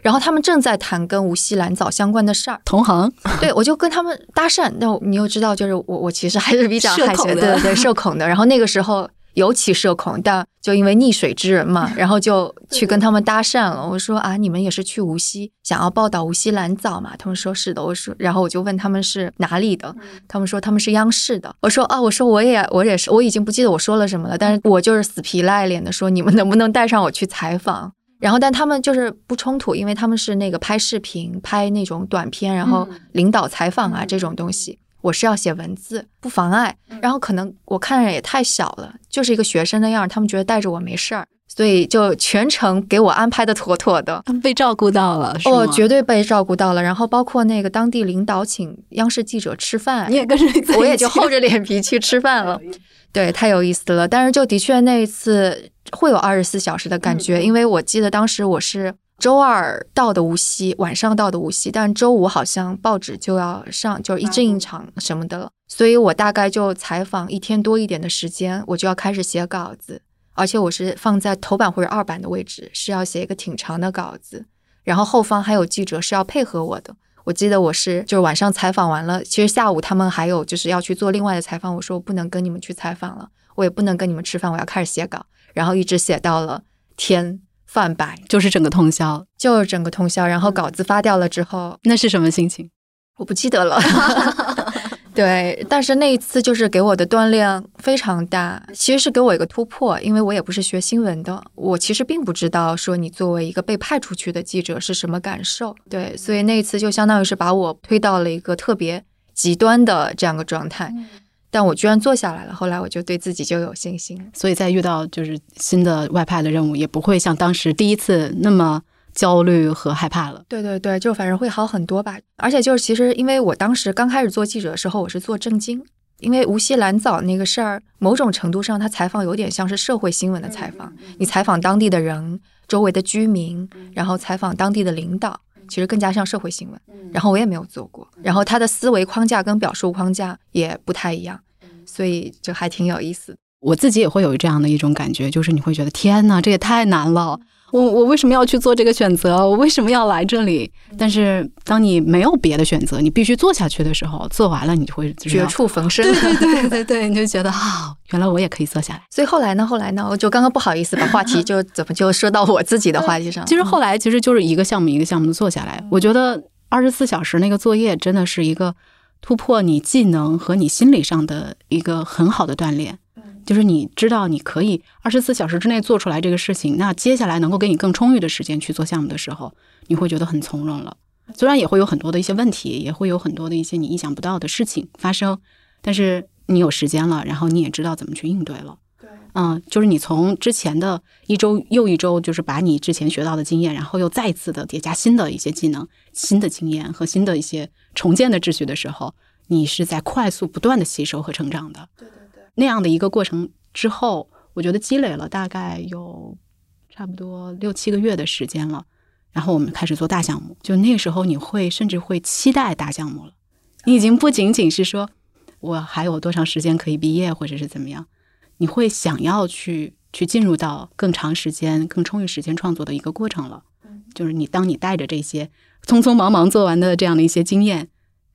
[SPEAKER 3] 然后他们正在谈跟无锡蓝藻相关的事儿。
[SPEAKER 4] 同行，[LAUGHS]
[SPEAKER 3] 对我就跟他们搭讪。那你又知道，就是我我其实还是比较害羞
[SPEAKER 4] 的，
[SPEAKER 3] 对对，社恐的。然后那个时候。尤其社恐，但就因为溺水之人嘛，[LAUGHS] 然后就去跟他们搭讪了。我说啊，你们也是去无锡，想要报道无锡蓝藻嘛？他们说是的。我说，然后我就问他们是哪里的，他们说他们是央视的。我说啊，我说我也我也是，我已经不记得我说了什么了，但是我就是死皮赖脸的说，你们能不能带上我去采访？然后但他们就是不冲突，因为他们是那个拍视频、拍那种短片，然后领导采访啊这种东西。我是要写文字，不妨碍。然后可能我看着也太小了，就是一个学生的样儿，他们觉得带着我没事儿，所以就全程给我安排的妥妥的，
[SPEAKER 4] 被照顾到了。
[SPEAKER 3] 哦，绝对被照顾到了。然后包括那个当地领导请央视记者吃饭，
[SPEAKER 4] 你也跟着，
[SPEAKER 3] 我也就厚着脸皮去吃饭了。[LAUGHS] 对，太有意思了。但是就的确那一次会有二十四小时的感觉，因为我记得当时我是。周二到的无锡，晚上到的无锡，但周五好像报纸就要上，就是一正一场什么的了，所以我大概就采访一天多一点的时间，我就要开始写稿子，而且我是放在头版或者二版的位置，是要写一个挺长的稿子，然后后方还有记者是要配合我的。我记得我是就是晚上采访完了，其实下午他们还有就是要去做另外的采访，我说我不能跟你们去采访了，我也不能跟你们吃饭，我要开始写稿，然后一直写到了天。泛白
[SPEAKER 4] 就是整个通宵，
[SPEAKER 3] 就是整个通宵。然后稿子发掉了之后，
[SPEAKER 4] 那是什么心情？
[SPEAKER 3] 我不记得了。[LAUGHS] 对，但是那一次就是给我的锻炼非常大，其实是给我一个突破，因为我也不是学新闻的，我其实并不知道说你作为一个被派出去的记者是什么感受。对，所以那一次就相当于是把我推到了一个特别极端的这样个状态。但我居然做下来了，后来我就对自己就有信心，
[SPEAKER 4] 所以在遇到就是新的外派的任务，也不会像当时第一次那么焦虑和害怕了。
[SPEAKER 3] 对对对，就反正会好很多吧。而且就是其实，因为我当时刚开始做记者的时候，我是做正经，因为无锡蓝藻那个事儿，某种程度上，他采访有点像是社会新闻的采访，你采访当地的人、周围的居民，然后采访当地的领导。其实更加像社会新闻，然后我也没有做过，然后他的思维框架跟表述框架也不太一样，所以就还挺有意思。
[SPEAKER 4] 我自己也会有这样的一种感觉，就是你会觉得天哪，这也太难了。我我为什么要去做这个选择？我为什么要来这里？但是当你没有别的选择，你必须做下去的时候，做完了你就会
[SPEAKER 3] 绝处逢生。
[SPEAKER 4] 对对对对对，你就觉得啊，原来我也可以做下来。
[SPEAKER 3] 所以后来呢？后来呢？我就刚刚不好意思把话题就 [LAUGHS] 怎么就说到我自己的话题上。
[SPEAKER 4] 其实后来其实就是一个项目一个项目的做下来。我觉得二十四小时那个作业真的是一个突破你技能和你心理上的一个很好的锻炼。就是你知道你可以二十四小时之内做出来这个事情，那接下来能够给你更充裕的时间去做项目的时候，你会觉得很从容了。虽然也会有很多的一些问题，也会有很多的一些你意想不到的事情发生，但是你有时间了，然后你也知道怎么去应对了。对，嗯，就是你从之前的一周又一周，就是把你之前学到的经验，然后又再次的叠加新的一些技能、新的经验和新的一些重建的秩序的时候，你是在快速不断的吸收和成长的。
[SPEAKER 3] 对对。
[SPEAKER 4] 那样的一个过程之后，我觉得积累了大概有差不多六七个月的时间了。然后我们开始做大项目，就那个时候你会甚至会期待大项目了。你已经不仅仅是说我还有多长时间可以毕业，或者是怎么样，你会想要去去进入到更长时间、更充裕时间创作的一个过程了。就是你当你带着这些匆匆忙忙做完的这样的一些经验，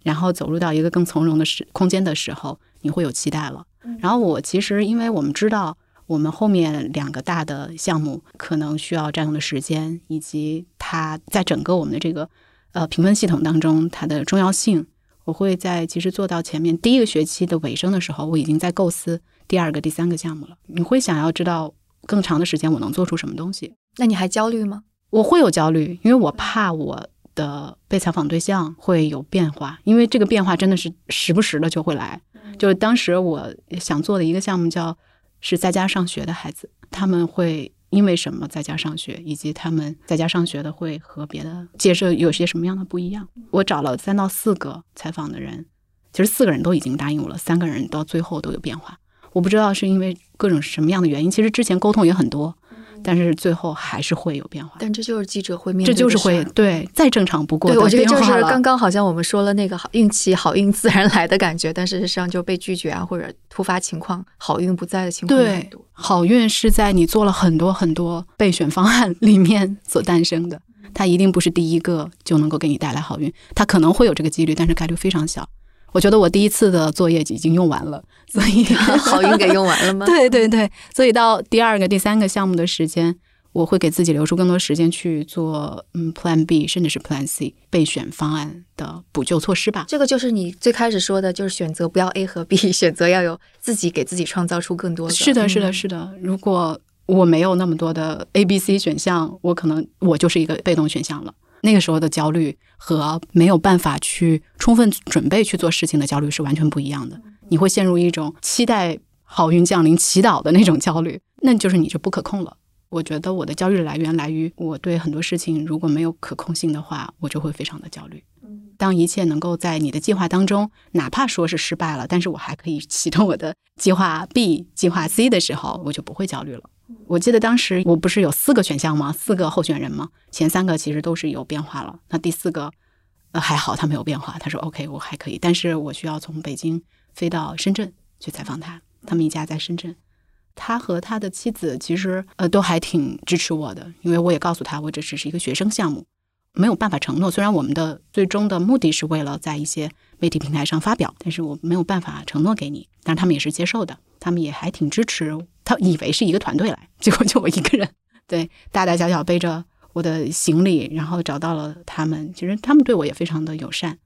[SPEAKER 4] 然后走入到一个更从容的时空间的时候，你会有期待了。然后我其实因为我们知道。我们后面两个大的项目可能需要占用的时间，以及它在整个我们的这个呃评分系统当中它的重要性，我会在其实做到前面第一个学期的尾声的时候，我已经在构思第二个、第三个项目了。你会想要知道更长的时间我能做出什么东西？
[SPEAKER 3] 那你还焦虑吗？
[SPEAKER 4] 我会有焦虑，因为我怕我的被采访对象会有变化，因为这个变化真的是时不时的就会来。就是当时我想做的一个项目叫。是在家上学的孩子，他们会因为什么在家上学，以及他们在家上学的会和别的介绍有些什么样的不一样？我找了三到四个采访的人，其实四个人都已经答应我了，三个人到最后都有变化。我不知道是因为各种什么样的原因，其实之前沟通也很多。但是最后还是会有变化，
[SPEAKER 3] 但这就是记者会面对，
[SPEAKER 4] 这就是会对再正常不过。
[SPEAKER 3] 对，我觉得就是刚刚好像我们说了那个好运气、好运自然来的感觉，但事实上就被拒绝啊，或者突发情况好运不在的情况
[SPEAKER 4] 对，好运是在你做了很多很多备选方案里面所诞生的，它一定不是第一个就能够给你带来好运，它可能会有这个几率，但是概率非常小。我觉得我第一次的作业已经用完了，所以 [LAUGHS]
[SPEAKER 3] 好运给用完了吗？[LAUGHS]
[SPEAKER 4] 对对对，所以到第二个、第三个项目的时间，我会给自己留出更多时间去做嗯 Plan B，甚至是 Plan C 备选方案的补救措施吧。
[SPEAKER 3] 这个就是你最开始说的，就是选择不要 A 和 B，[LAUGHS] 选择要有自己给自己创造出更多的。
[SPEAKER 4] 是的，是的，是的。如果我没有那么多的 A、B、C 选项，我可能我就是一个被动选项了。那个时候的焦虑和没有办法去充分准备去做事情的焦虑是完全不一样的。你会陷入一种期待好运降临、祈祷的那种焦虑，那就是你就不可控了。我觉得我的焦虑来源来于我对很多事情如果没有可控性的话，我就会非常的焦虑。当一切能够在你的计划当中，哪怕说是失败了，但是我还可以启动我的计划 B、计划 C 的时候，我就不会焦虑了。我记得当时我不是有四个选项吗？四个候选人吗？前三个其实都是有变化了，那第四个，呃还好他没有变化。他说 OK，我还可以，但是我需要从北京飞到深圳去采访他。他们一家在深圳，他和他的妻子其实呃都还挺支持我的，因为我也告诉他我这只是一个学生项目，没有办法承诺。虽然我们的最终的目的是为了在一些媒体平台上发表，但是我没有办法承诺给你。但是他们也是接受的，他们也还挺支持。以为是一个团队来，[LAUGHS] 结果就我一个人，对，大大小小背着我的行李，然后找到了他们。其实他们对我也非常的友善，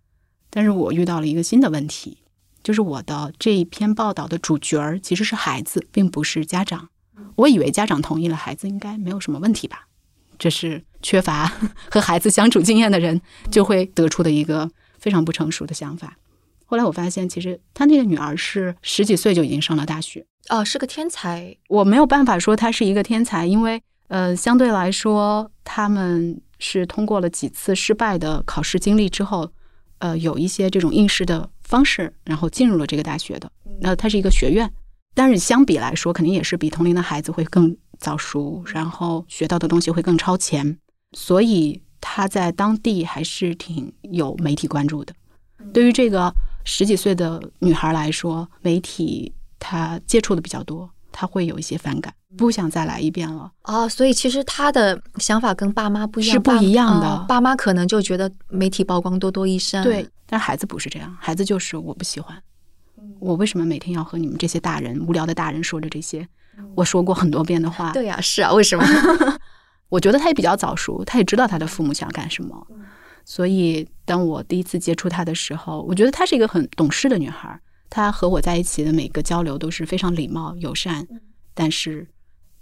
[SPEAKER 4] 但是我遇到了一个新的问题，就是我的这一篇报道的主角儿其实是孩子，并不是家长。我以为家长同意了，孩子应该没有什么问题吧？这是缺乏 [LAUGHS] 和孩子相处经验的人就会得出的一个非常不成熟的想法。后来我发现，其实他那个女儿是十几岁就已经上了大学。
[SPEAKER 3] 哦，是个天才。
[SPEAKER 4] 我没有办法说他是一个天才，因为呃，相对来说，他们是通过了几次失败的考试经历之后，呃，有一些这种应试的方式，然后进入了这个大学的。那它是一个学院，但是相比来说，肯定也是比同龄的孩子会更早熟，然后学到的东西会更超前，所以他在当地还是挺有媒体关注的。对于这个十几岁的女孩来说，媒体。她接触的比较多，她会有一些反感，不想再来一遍了
[SPEAKER 3] 哦。所以其实她的想法跟爸妈不一样，
[SPEAKER 4] 是不一样的。
[SPEAKER 3] 爸妈可能就觉得媒体曝光多多益善，
[SPEAKER 4] 对。但孩子不是这样，孩子就是我不喜欢。我为什么每天要和你们这些大人无聊的大人说着这些我说过很多遍的话？[LAUGHS]
[SPEAKER 3] 对呀，是啊，为什么？[LAUGHS]
[SPEAKER 4] 我觉得他也比较早熟，他也知道他的父母想干什么。所以当我第一次接触她的时候，我觉得她是一个很懂事的女孩。她和我在一起的每个交流都是非常礼貌友善，但是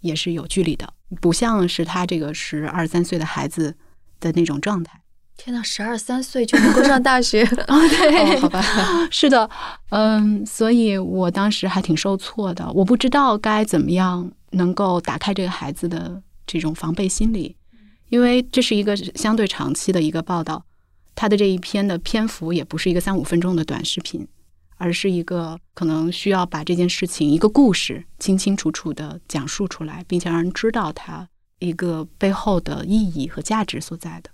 [SPEAKER 4] 也是有距离的，不像是她这个十二三岁的孩子的那种状态。
[SPEAKER 3] 天呐，十二三岁就能够上大学 [LAUGHS] 哦？[LAUGHS]
[SPEAKER 4] 对，
[SPEAKER 3] 好吧，[LAUGHS]
[SPEAKER 4] 是的，嗯，所以我当时还挺受挫的，我不知道该怎么样能够打开这个孩子的这种防备心理，因为这是一个相对长期的一个报道，他的这一篇的篇幅也不是一个三五分钟的短视频。而是一个可能需要把这件事情一个故事清清楚楚的讲述出来，并且让人知道它一个背后的意义和价值所在的。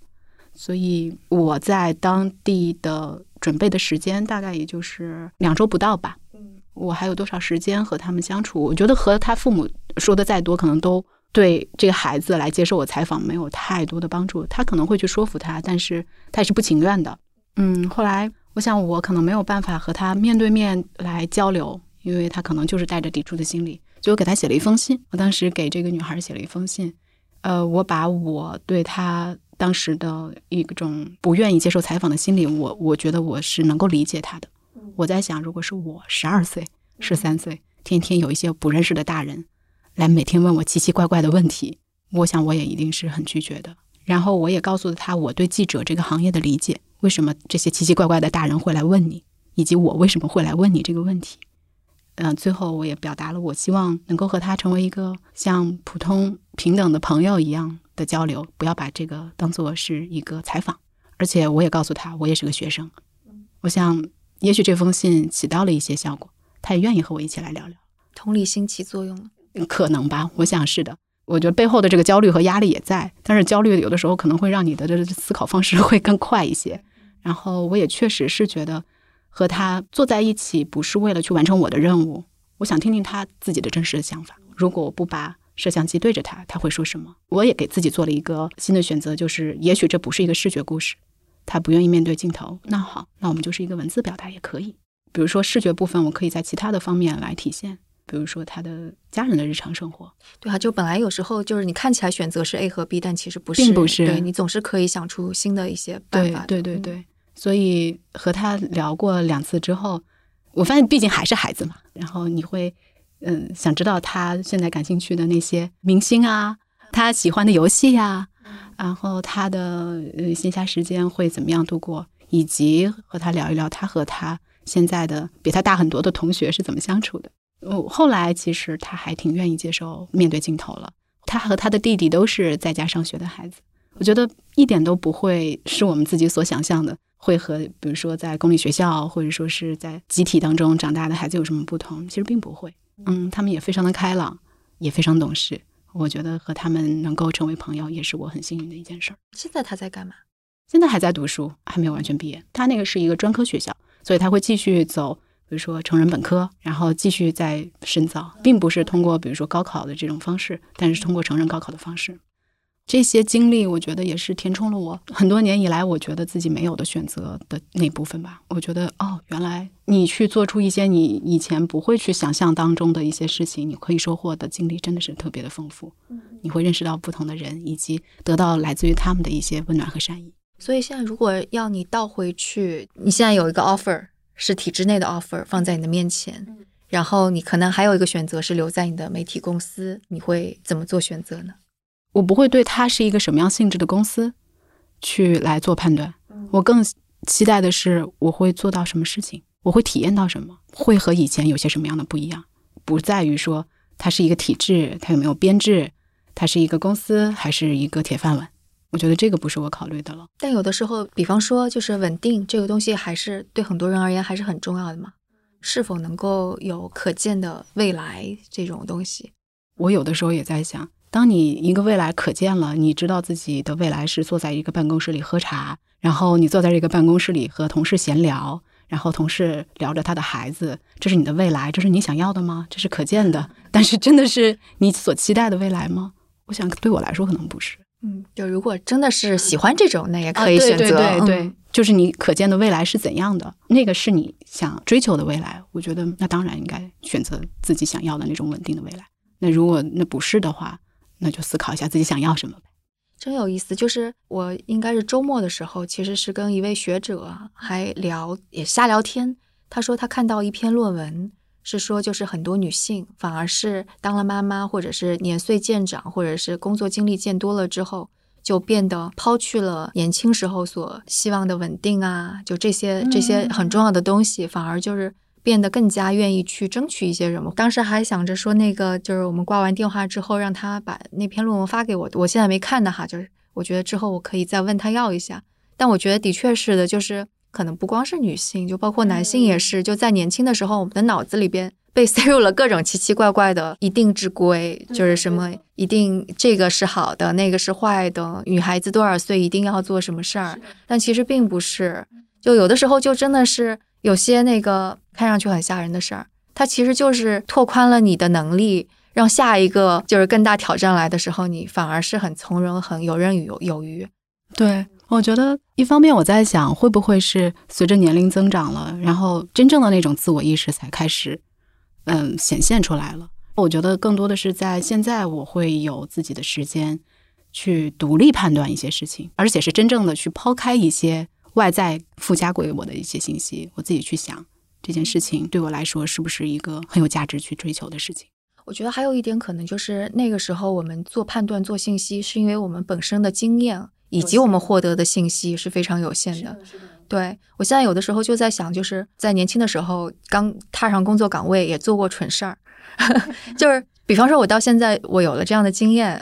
[SPEAKER 4] 所以我在当地的准备的时间大概也就是两周不到吧。嗯，我还有多少时间和他们相处？我觉得和他父母说的再多，可能都对这个孩子来接受我采访没有太多的帮助。他可能会去说服他，但是他也是不情愿的。嗯，后来我想我可能没有办法和他面对面来交流，因为他可能就是带着抵触的心理。就我给他写了一封信，我当时给这个女孩写了一封信。呃，我把我对他。当时的一种不愿意接受采访的心理，我我觉得我是能够理解他的。我在想，如果是我十二岁、十三岁，天天有一些不认识的大人来每天问我奇奇怪怪的问题，我想我也一定是很拒绝的。然后我也告诉了他我对记者这个行业的理解，为什么这些奇奇怪怪的大人会来问你，以及我为什么会来问你这个问题。嗯，最后我也表达了我希望能够和他成为一个像普通平等的朋友一样。的交流，不要把这个当做是一个采访，而且我也告诉他，我也是个学生。我想，也许这封信起到了一些效果，他也愿意和我一起来聊聊。
[SPEAKER 3] 同理心起作用了，
[SPEAKER 4] 可能吧？我想是的。我觉得背后的这个焦虑和压力也在，但是焦虑有的时候可能会让你的这思考方式会更快一些。然后我也确实是觉得和他坐在一起，不是为了去完成我的任务，我想听听他自己的真实的想法。如果我不把。摄像机对着他，他会说什么？我也给自己做了一个新的选择，就是也许这不是一个视觉故事，他不愿意面对镜头。那好，那我们就是一个文字表达也可以。比如说视觉部分，我可以在其他的方面来体现，比如说他的家人的日常生活。
[SPEAKER 3] 对啊，就本来有时候就是你看起来选择是 A 和 B，但其实不
[SPEAKER 4] 是，并不是。
[SPEAKER 3] 对你总是可以想出新的一些办法。
[SPEAKER 4] 对对对对，所以和他聊过两次之后，我发现毕竟还是孩子嘛，然后你会。嗯，想知道他现在感兴趣的那些明星啊，他喜欢的游戏呀，然后他的呃闲暇时间会怎么样度过，以及和他聊一聊他和他现在的比他大很多的同学是怎么相处的。哦，后来其实他还挺愿意接受面对镜头了。他和他的弟弟都是在家上学的孩子，我觉得一点都不会是我们自己所想象的，会和比如说在公立学校或者说是在集体当中长大的孩子有什么不同？其实并不会。嗯，他们也非常的开朗，也非常懂事。我觉得和他们能够成为朋友，也是我很幸运的一件事儿。
[SPEAKER 3] 现在他在干嘛？
[SPEAKER 4] 现在还在读书，还没有完全毕业。他那个是一个专科学校，所以他会继续走，比如说成人本科，然后继续再深造，并不是通过比如说高考的这种方式，但是通过成人高考的方式。这些经历，我觉得也是填充了我很多年以来我觉得自己没有的选择的那部分吧。我觉得，哦，原来你去做出一些你以前不会去想象当中的一些事情，你可以收获的经历真的是特别的丰富。你会认识到不同的人，以及得到来自于他们的一些温暖和善意。
[SPEAKER 3] 所以现在，如果要你倒回去，你现在有一个 offer 是体制内的 offer 放在你的面前，然后你可能还有一个选择是留在你的媒体公司，你会怎么做选择呢？
[SPEAKER 4] 我不会对它是一个什么样性质的公司去来做判断，我更期待的是我会做到什么事情，我会体验到什么，会和以前有些什么样的不一样。不在于说它是一个体制，它有没有编制，它是一个公司还是一个铁饭碗。我觉得这个不是我考虑的了。
[SPEAKER 3] 但有的时候，比方说就是稳定这个东西，还是对很多人而言还是很重要的嘛。是否能够有可见的未来这种东西，
[SPEAKER 4] 我有的时候也在想。当你一个未来可见了，你知道自己的未来是坐在一个办公室里喝茶，然后你坐在这个办公室里和同事闲聊，然后同事聊着他的孩子，这是你的未来，这是你想要的吗？这是可见的，[LAUGHS] 但是真的是你所期待的未来吗？我想对我来说可能不是。
[SPEAKER 3] 嗯，就如果真的是喜欢这种，那也可以选择。
[SPEAKER 4] 对对对对，就是你可见的未来是怎样的，那个是你想追求的未来。我觉得那当然应该选择自己想要的那种稳定的未来。那如果那不是的话，那就思考一下自己想要什么呗。
[SPEAKER 3] 真有意思，就是我应该是周末的时候，其实是跟一位学者还聊，也瞎聊天。他说他看到一篇论文，是说就是很多女性反而是当了妈妈，或者是年岁渐长，或者是工作经历渐多了之后，就变得抛去了年轻时候所希望的稳定啊，就这些这些很重要的东西，反而就是。变得更加愿意去争取一些什么。当时还想着说，那个就是我们挂完电话之后，让他把那篇论文发给我。我现在没看的哈，就是我觉得之后我可以再问他要一下。但我觉得的确是的，就是可能不光是女性，就包括男性也是，就在年轻的时候，我们的脑子里边被塞入了各种奇奇怪怪的一定之规，就是什么一定这个是好的，那个是坏的，女孩子多少岁一定要做什么事儿，但其实并不是。就有的时候就真的是有些那个看上去很吓人的事儿，它其实就是拓宽了你的能力，让下一个就是更大挑战来的时候，你反而是很从容、很游刃有有余。
[SPEAKER 4] 对，我觉得一方面我在想，会不会是随着年龄增长了，然后真正的那种自我意识才开始。嗯，显现出来了。我觉得更多的是在现在，我会有自己的时间去独立判断一些事情，而且是真正的去抛开一些外在附加给我的一些信息，我自己去想这件事情对我来说是不是一个很有价值去追求的事情。
[SPEAKER 3] 我觉得还有一点可能就是那个时候我们做判断、做信息，是因为我们本身的经验以及我们获得的信息是非常有限的。对我现在有的时候就在想，就是在年轻的时候刚踏上工作岗位，也做过蠢事儿，[LAUGHS] 就是 [LAUGHS] 比方说，我到现在我有了这样的经验，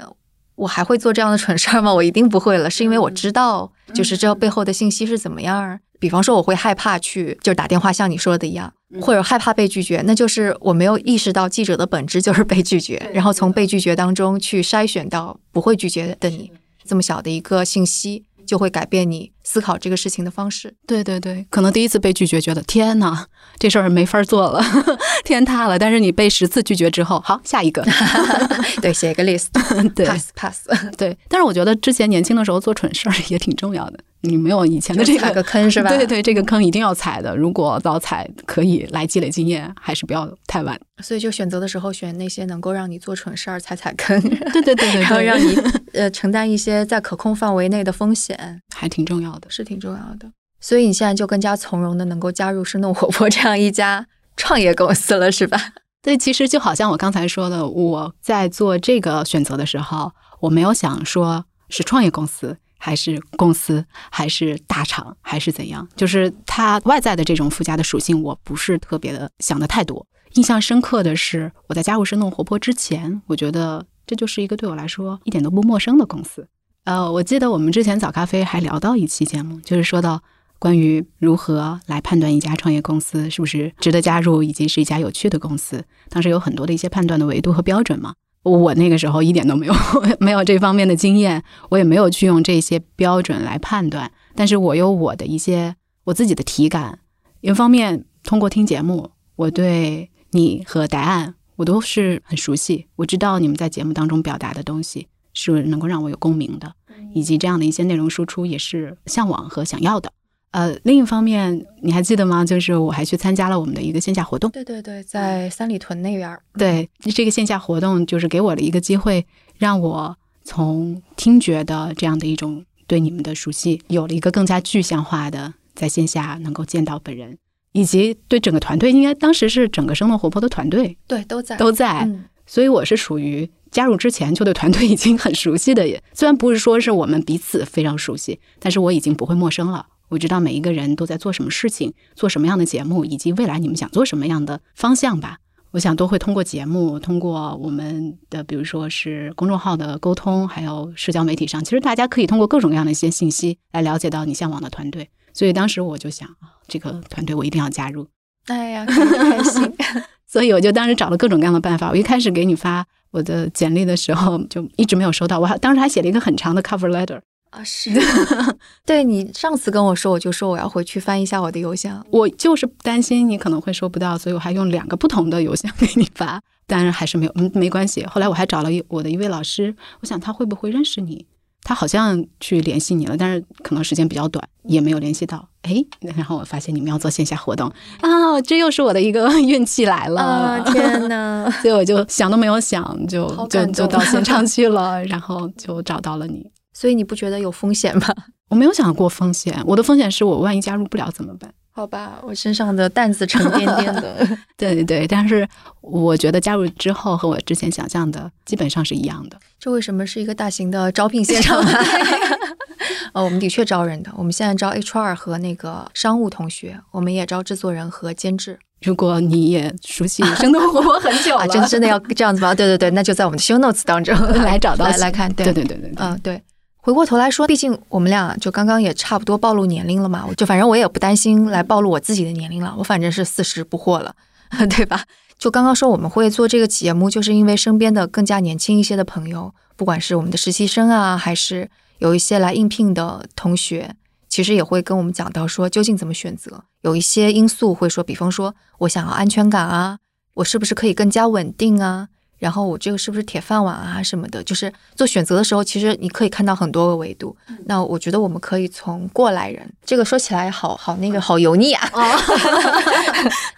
[SPEAKER 3] 我还会做这样的蠢事儿吗？我一定不会了，是因为我知道，就是这背后的信息是怎么样。比方说，我会害怕去，就是打电话像你说的一样，或者害怕被拒绝，那就是我没有意识到记者的本质就是被拒绝，然后从被拒绝当中去筛选到不会拒绝的你，这么小的一个信息。就会改变你思考这个事情的方式。
[SPEAKER 4] 对对对，可能第一次被拒绝，觉得天哪，[LAUGHS] 这事儿没法做了，[LAUGHS] 天塌了。但是你被十次拒绝之后，好，下一个，[LAUGHS]
[SPEAKER 3] 对，写一个 list，
[SPEAKER 4] 对
[SPEAKER 3] ，pass pass，
[SPEAKER 4] 对。但是我觉得之前年轻的时候做蠢事儿也挺重要的。你没有以前的这个
[SPEAKER 3] 个坑是吧？
[SPEAKER 4] 对对对，这个坑一定要踩的。如果早踩，可以来积累经验，还是不要太晚。
[SPEAKER 3] 所以就选择的时候选那些能够让你做蠢事儿、踩踩坑，
[SPEAKER 4] 对对对对，然
[SPEAKER 3] 后让你呃承担一些在可控范围内的风险，
[SPEAKER 4] 还挺重要的，
[SPEAKER 3] 是挺重要的。所以你现在就更加从容的能够加入生动活泼这样一家创业公司了，是吧？[LAUGHS]
[SPEAKER 4] 对，其实就好像我刚才说的，我在做这个选择的时候，我没有想说是创业公司。还是公司，还是大厂，还是怎样？就是它外在的这种附加的属性，我不是特别的想的太多。印象深刻的是，我在加入生动活泼之前，我觉得这就是一个对我来说一点都不陌生的公司。呃，我记得我们之前早咖啡还聊到一期节目，就是说到关于如何来判断一家创业公司是不是值得加入，以及是一家有趣的公司。当时有很多的一些判断的维度和标准嘛。我那个时候一点都没有 [LAUGHS] 没有这方面的经验，我也没有去用这些标准来判断。但是我有我的一些我自己的体感。一方面，通过听节目，我对你和答案我都是很熟悉，我知道你们在节目当中表达的东西是能够让我有共鸣的，以及这样的一些内容输出也是向往和想要的。呃，另一方面，你还记得吗？就是我还去参加了我们的一个线下活动。
[SPEAKER 3] 对对对，在三里屯那边。
[SPEAKER 4] 对，这个线下活动就是给我了一个机会，让我从听觉的这样的一种对你们的熟悉，有了一个更加具象化的在线下能够见到本人，以及对整个团队，应该当时是整个生动活泼的团队，
[SPEAKER 3] 对，都在
[SPEAKER 4] 都在。所以我是属于加入之前就对团队已经很熟悉的，也虽然不是说是我们彼此非常熟悉，但是我已经不会陌生了。我知道每一个人都在做什么事情，做什么样的节目，以及未来你们想做什么样的方向吧。我想都会通过节目，通过我们的，比如说是公众号的沟通，还有社交媒体上，其实大家可以通过各种各样的一些信息来了解到你向往的团队。所以当时我就想，这个团队我一定要加入。[LAUGHS]
[SPEAKER 3] 哎呀，[LAUGHS] 开心！
[SPEAKER 4] 所以我就当时找了各种各样的办法。我一开始给你发我的简历的时候，就一直没有收到。我还当时还写了一个很长的 cover letter。
[SPEAKER 3] 啊，是，[LAUGHS] 对你上次跟我说，我就说我要回去翻一下我的邮箱，
[SPEAKER 4] 我就是担心你可能会收不到，所以我还用两个不同的邮箱给你发，但是还是没有，嗯，没关系。后来我还找了一我的一位老师，我想他会不会认识你？他好像去联系你了，但是可能时间比较短，也没有联系到。哎，然后我发现你们要做线下活动啊，这又是我的一个运气来了！[LAUGHS]
[SPEAKER 3] 天哪！[LAUGHS]
[SPEAKER 4] 所以我就想都没有想，就就就到现场去了，然后就找到了你。[LAUGHS]
[SPEAKER 3] 所以你不觉得有风险吗？
[SPEAKER 4] 我没有想过风险，我的风险是我万一加入不了怎么办？
[SPEAKER 3] 好吧，我身上的担子沉甸甸的。[LAUGHS]
[SPEAKER 4] 对对对，但是我觉得加入之后和我之前想象的基本上是一样的。
[SPEAKER 3] 这为什么是一个大型的招聘现场？[LAUGHS] [LAUGHS] 哦，我们的确招人的，我们现在招 HR 和那个商务同学，我们也招制作人和监制。
[SPEAKER 4] 如果你也熟悉生动活泼很久了，
[SPEAKER 3] 真真的要这样子吗？对对对，那就在我们的 show notes 当中
[SPEAKER 4] 来找到
[SPEAKER 3] 来来看。
[SPEAKER 4] 对对对对，
[SPEAKER 3] 嗯对。回过头来说，毕竟我们俩就刚刚也差不多暴露年龄了嘛，我就反正我也不担心来暴露我自己的年龄了，我反正是四十不惑了，[LAUGHS] 对吧？就刚刚说我们会做这个节目，就是因为身边的更加年轻一些的朋友，不管是我们的实习生啊，还是有一些来应聘的同学，其实也会跟我们讲到说，究竟怎么选择？有一些因素会说，比方说我想要安全感啊，我是不是可以更加稳定啊？然后我这个是不是铁饭碗啊什么的？就是做选择的时候，其实你可以看到很多个维度。那我觉得我们可以从过来人，这个说起来好好那个好油腻啊。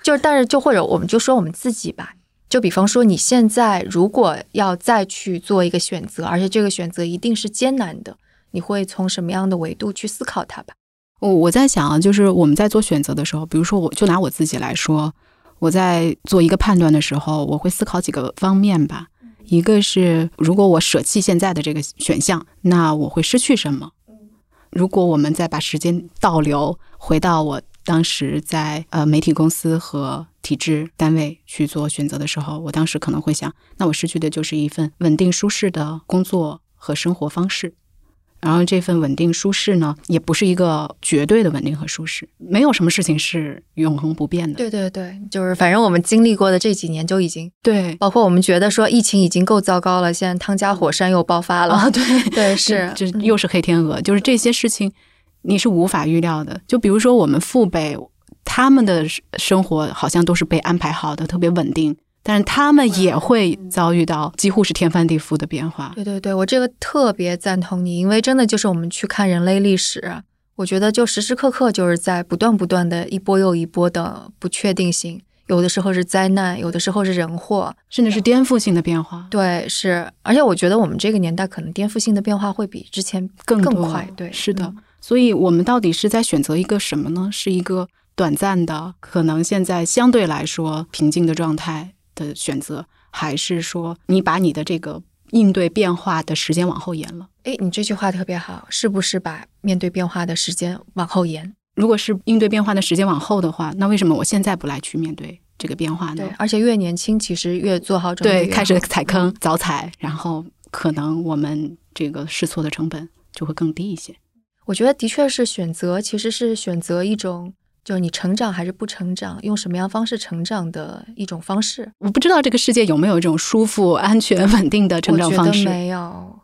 [SPEAKER 3] 就是，但是就或者我们就说我们自己吧。就比方说，你现在如果要再去做一个选择，而且这个选择一定是艰难的，你会从什么样的维度去思考它吧？
[SPEAKER 4] 我我在想啊，就是我们在做选择的时候，比如说我就拿我自己来说。我在做一个判断的时候，我会思考几个方面吧。一个是，如果我舍弃现在的这个选项，那我会失去什么？如果我们再把时间倒流，回到我当时在呃媒体公司和体制单位去做选择的时候，我当时可能会想，那我失去的就是一份稳定舒适的工作和生活方式。然后这份稳定舒适呢，也不是一个绝对的稳定和舒适，没有什么事情是永恒不变的。
[SPEAKER 3] 对对对，就是反正我们经历过的这几年就已经
[SPEAKER 4] 对，
[SPEAKER 3] 包括我们觉得说疫情已经够糟糕了，现在汤加火山又爆发了啊！
[SPEAKER 4] 对 [LAUGHS]
[SPEAKER 3] 对是，
[SPEAKER 4] 就又是黑天鹅，就是这些事情你是无法预料的。就比如说我们父辈他们的生活好像都是被安排好的，特别稳定。但是他们也会遭遇到几乎是天翻地覆的变化。
[SPEAKER 3] 对对对，我这个特别赞同你，因为真的就是我们去看人类历史，我觉得就时时刻刻就是在不断不断的一波又一波的不确定性，有的时候是灾难，有的时候是人祸，
[SPEAKER 4] 甚至是颠覆性的变化。
[SPEAKER 3] 对，是，而且我觉得我们这个年代可能颠覆性的变化会比之前更更快。对，
[SPEAKER 4] 是的。所以我们到底是在选择一个什么呢？是一个短暂的，可能现在相对来说平静的状态。的选择，还是说你把你的这个应对变化的时间往后延了？
[SPEAKER 3] 哎，你这句话特别好，是不是把面对变化的时间往后延？
[SPEAKER 4] 如果是应对变化的时间往后的话，那为什么我现在不来去面对这个变化呢？
[SPEAKER 3] 对，而且越年轻，其实越做好准
[SPEAKER 4] 备，对，开始踩坑，早踩，然后可能我们这个试错的成本就会更低一些。
[SPEAKER 3] 我觉得的确是选择，其实是选择一种。就是你成长还是不成长，用什么样方式成长的一种方式。
[SPEAKER 4] 我不知道这个世界有没有一种舒服、安全、稳定的成长方式。
[SPEAKER 3] 没有。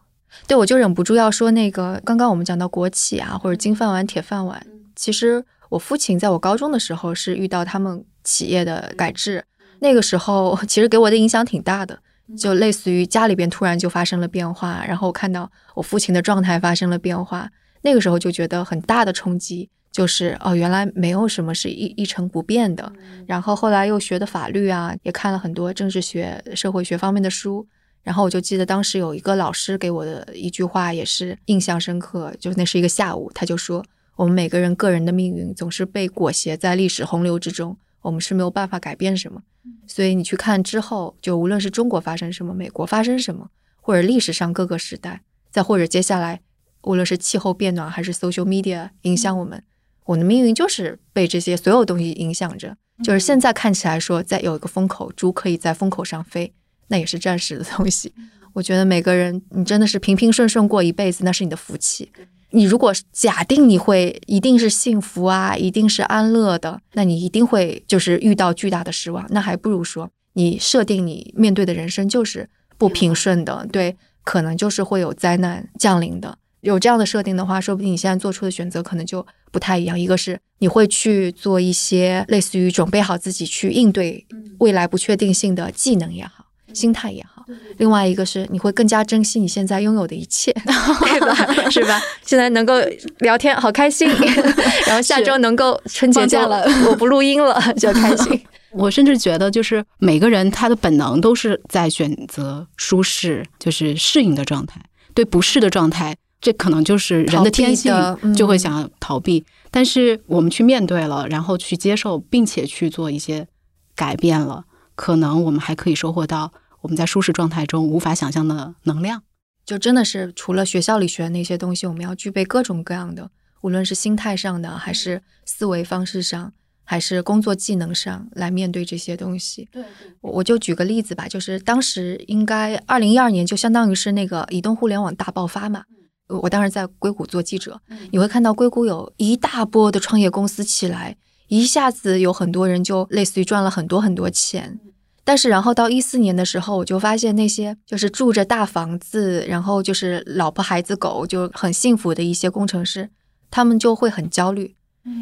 [SPEAKER 3] 对，我就忍不住要说那个，刚刚我们讲到国企啊，或者金饭碗、铁饭碗。其实我父亲在我高中的时候是遇到他们企业的改制，那个时候 [LAUGHS] 其实给我的影响挺大的，就类似于家里边突然就发生了变化，然后看到我父亲的状态发生了变化，那个时候就觉得很大的冲击。就是哦，原来没有什么是一一成不变的。然后后来又学的法律啊，也看了很多政治学、社会学方面的书。然后我就记得当时有一个老师给我的一句话也是印象深刻，就那是一个下午，他就说：“我们每个人个人的命运总是被裹挟在历史洪流之中，我们是没有办法改变什么。所以你去看之后，就无论是中国发生什么，美国发生什么，或者历史上各个时代，再或者接下来，无论是气候变暖还是 social media 影响我们。”我的命运就是被这些所有东西影响着，就是现在看起来说，在有一个风口，猪可以在风口上飞，那也是暂时的东西。我觉得每个人，你真的是平平顺顺过一辈子，那是你的福气。你如果假定你会一定是幸福啊，一定是安乐的，那你一定会就是遇到巨大的失望。那还不如说，你设定你面对的人生就是不平顺的，对，可能就是会有灾难降临的。有这样的设定的话，说不定你现在做出的选择可能就不太一样。一个是你会去做一些类似于准备好自己去应对未来不确定性的技能也好，心态也好；另外一个是你会更加珍惜你现在拥有的一切，对吧？是吧？现在能够聊天好开心，[LAUGHS] 然后下周能够春节假了，我不录音了就开心。[LAUGHS]
[SPEAKER 4] 我甚至觉得，就是每个人他的本能都是在选择舒适，就是适应的状态，对不适的状态。这可能就是人的天性，就会想要逃避。但是我们去面对了，然后去接受，并且去做一些改变了，可能我们还可以收获到我们在舒适状态中无法想象的能量。
[SPEAKER 3] 就真的是除了学校里学的那些东西，我们要具备各种各样的，无论是心态上的，还是思维方式上，还是工作技能上来面对这些东西。对，我我就举个例子吧，就是当时应该二零一二年，就相当于是那个移动互联网大爆发嘛。我当时在硅谷做记者，你会看到硅谷有一大波的创业公司起来，一下子有很多人就类似于赚了很多很多钱。但是然后到一四年的时候，我就发现那些就是住着大房子，然后就是老婆孩子狗就很幸福的一些工程师，他们就会很焦虑，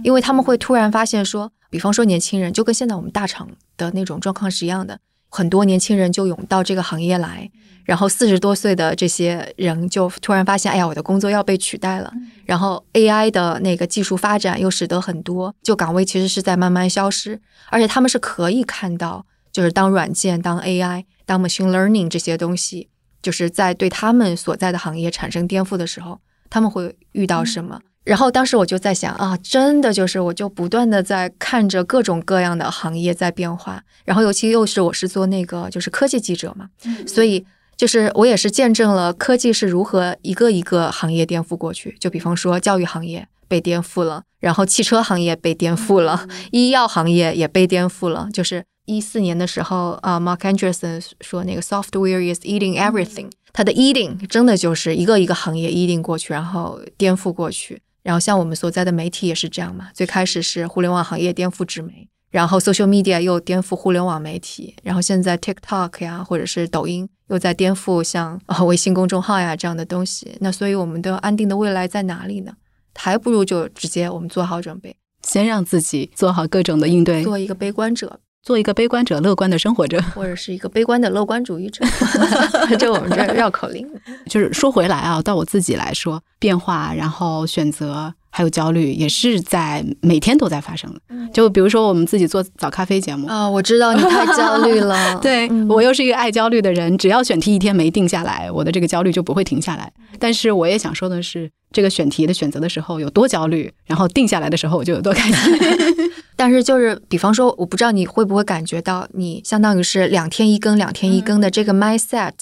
[SPEAKER 3] 因为他们会突然发现说，比方说年轻人就跟现在我们大厂的那种状况是一样的，很多年轻人就涌到这个行业来。然后四十多岁的这些人就突然发现，哎呀，我的工作要被取代了。然后 AI 的那个技术发展又使得很多就岗位其实是在慢慢消失，而且他们是可以看到，就是当软件、当 AI、当 machine learning 这些东西，就是在对他们所在的行业产生颠覆的时候，他们会遇到什么。然后当时我就在想啊，真的就是我就不断的在看着各种各样的行业在变化，然后尤其又是我是做那个就是科技记者嘛，所以。就是我也是见证了科技是如何一个一个行业颠覆过去，就比方说教育行业被颠覆了，然后汽车行业被颠覆了，医药行业也被颠覆了。就是一四年的时候啊，Mark Anderson 说那个 software is eating everything，它的 eating 真的就是一个一个行业 eating 过去，然后颠覆过去。然后像我们所在的媒体也是这样嘛，最开始是互联网行业颠覆纸媒。然后，social media 又颠覆互联网媒体，然后现在 TikTok 呀，或者是抖音又在颠覆像啊 [LAUGHS] 微信公众号呀这样的东西。那所以，我们的安定的未来在哪里呢？还不如就直接我们做好准备，
[SPEAKER 4] 先让自己做好各种的应对，
[SPEAKER 3] 做一个悲观者，
[SPEAKER 4] 做一个悲观者，乐观的生活者，[LAUGHS]
[SPEAKER 3] 或者是一个悲观的乐观主义者。[LAUGHS] 就我们这绕口令。
[SPEAKER 4] 就是说回来啊，到我自己来说，变化，然后选择。还有焦虑，也是在每天都在发生的。就比如说，我们自己做早咖啡节目
[SPEAKER 3] 啊，我知道你太焦虑了。[LAUGHS]
[SPEAKER 4] 对我又是一个爱焦虑的人，只要选题一天没定下来，我的这个焦虑就不会停下来。但是我也想说的是，这个选题的选择的时候有多焦虑，然后定下来的时候我就有多开心。[LAUGHS]
[SPEAKER 3] 但是就是，比方说，我不知道你会不会感觉到，你相当于是两天一更，两天一更的这个 mindset，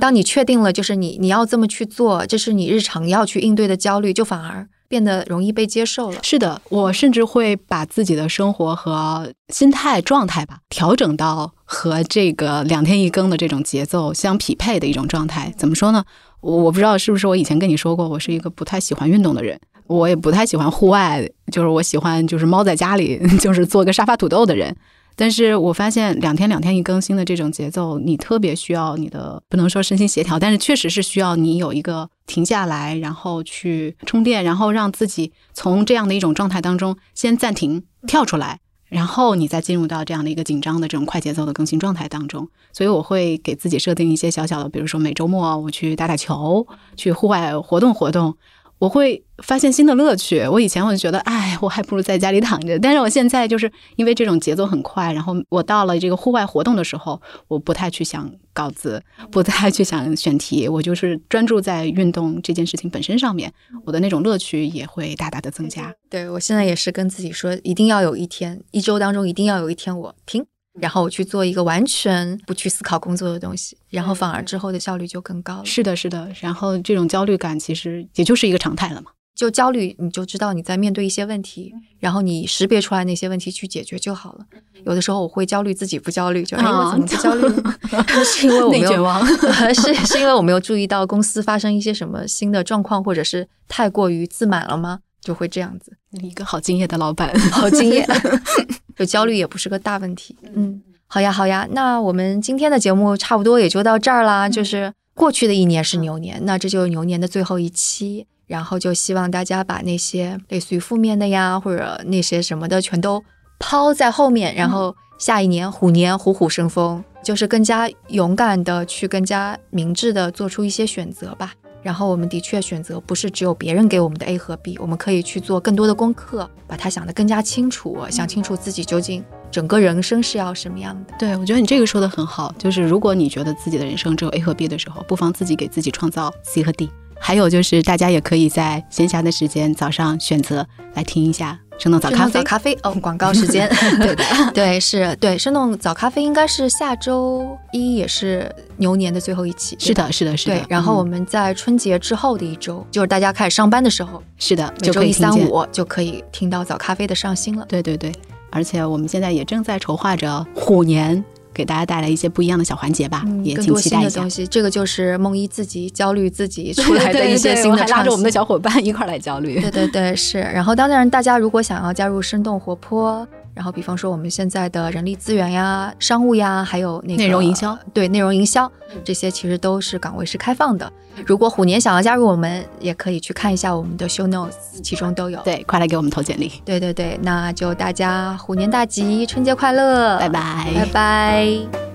[SPEAKER 3] 当你确定了就是你你要这么去做，这是你日常要去应对的焦虑，就反而。变得容易被接受了。
[SPEAKER 4] 是的，我甚至会把自己的生活和心态状态吧调整到和这个两天一更的这种节奏相匹配的一种状态。怎么说呢？我不知道是不是我以前跟你说过，我是一个不太喜欢运动的人，我也不太喜欢户外，就是我喜欢就是猫在家里，[LAUGHS] 就是做个沙发土豆的人。但是我发现两天两天一更新的这种节奏，你特别需要你的不能说身心协调，但是确实是需要你有一个停下来，然后去充电，然后让自己从这样的一种状态当中先暂停跳出来，然后你再进入到这样的一个紧张的这种快节奏的更新状态当中。所以我会给自己设定一些小小的，比如说每周末我去打打球，去户外活动活动。我会发现新的乐趣。我以前我就觉得，哎，我还不如在家里躺着。但是我现在就是因为这种节奏很快，然后我到了这个户外活动的时候，我不太去想稿子，不太去想选题，我就是专注在运动这件事情本身上面。我的那种乐趣也会大大的增加。
[SPEAKER 3] 对我现在也是跟自己说，一定要有一天，一周当中一定要有一天我停。然后我去做一个完全不去思考工作的东西，然后反而之后的效率就更高了。
[SPEAKER 4] 是的，是的。然后这种焦虑感其实也就是一个常态了嘛。
[SPEAKER 3] 就焦虑，你就知道你在面对一些问题，然后你识别出来那些问题去解决就好了。有的时候我会焦虑自己不焦虑，就哎我怎么不焦虑？[LAUGHS] 是因为我没有 [LAUGHS] 是是因为我没有注意到公司发生一些什么新的状况，或者是太过于自满了吗？就会这样子。
[SPEAKER 4] 一个好敬业的老板，[LAUGHS] [LAUGHS]
[SPEAKER 3] 好敬业。[LAUGHS] 就焦虑也不是个大问题，嗯，好呀，好呀，那我们今天的节目差不多也就到这儿啦。就是过去的一年是牛年，那这就是牛年的最后一期，然后就希望大家把那些类似于负面的呀，或者那些什么的全都抛在后面，然后下一年虎年虎虎生风，就是更加勇敢的去更加明智的做出一些选择吧。然后我们的确选择不是只有别人给我们的 A 和 B，我们可以去做更多的功课，把它想得更加清楚，想清楚自己究竟整个人生是要什么样的。
[SPEAKER 4] 对，我觉得你这个说的很好，就是如果你觉得自己的人生只有 A 和 B 的时候，不妨自己给自己创造 C 和 D。还有就是，大家也可以在闲暇的时间早上选择来听一下。生动早咖啡，
[SPEAKER 3] 早咖啡哦，广告时间，[LAUGHS]
[SPEAKER 4] 对的，
[SPEAKER 3] 对，是对。生动早咖啡应该是下周一，也是牛年的最后一期。
[SPEAKER 4] 是的，是的，是的。
[SPEAKER 3] 对，然后我们在春节之后的一周，就是大家开始上班的时候，
[SPEAKER 4] 是的，
[SPEAKER 3] 每周一、三、五就可以听到早咖啡的上新了。
[SPEAKER 4] 对，对，对。而且我们现在也正在筹划着虎年。给大家带来一些不一样的小环节吧，也挺期待一下。
[SPEAKER 3] 这个就是梦一自己焦虑自己出来的一些 [LAUGHS] 新的，
[SPEAKER 4] 拉着我们的小伙伴一块来焦虑。
[SPEAKER 3] 对对对，是。然后当然，大家如果想要加入生动活泼。然后比方说我们现在的人力资源呀、商务呀，还有那个
[SPEAKER 4] 内容营销，
[SPEAKER 3] 对内容营销这些其实都是岗位是开放的。如果虎年想要加入我们，也可以去看一下我们的 show notes，其中都有。
[SPEAKER 4] 对，快来给我们投简历。
[SPEAKER 3] 对对对，那就大家虎年大吉，春节快乐，
[SPEAKER 4] 拜拜，
[SPEAKER 3] 拜拜。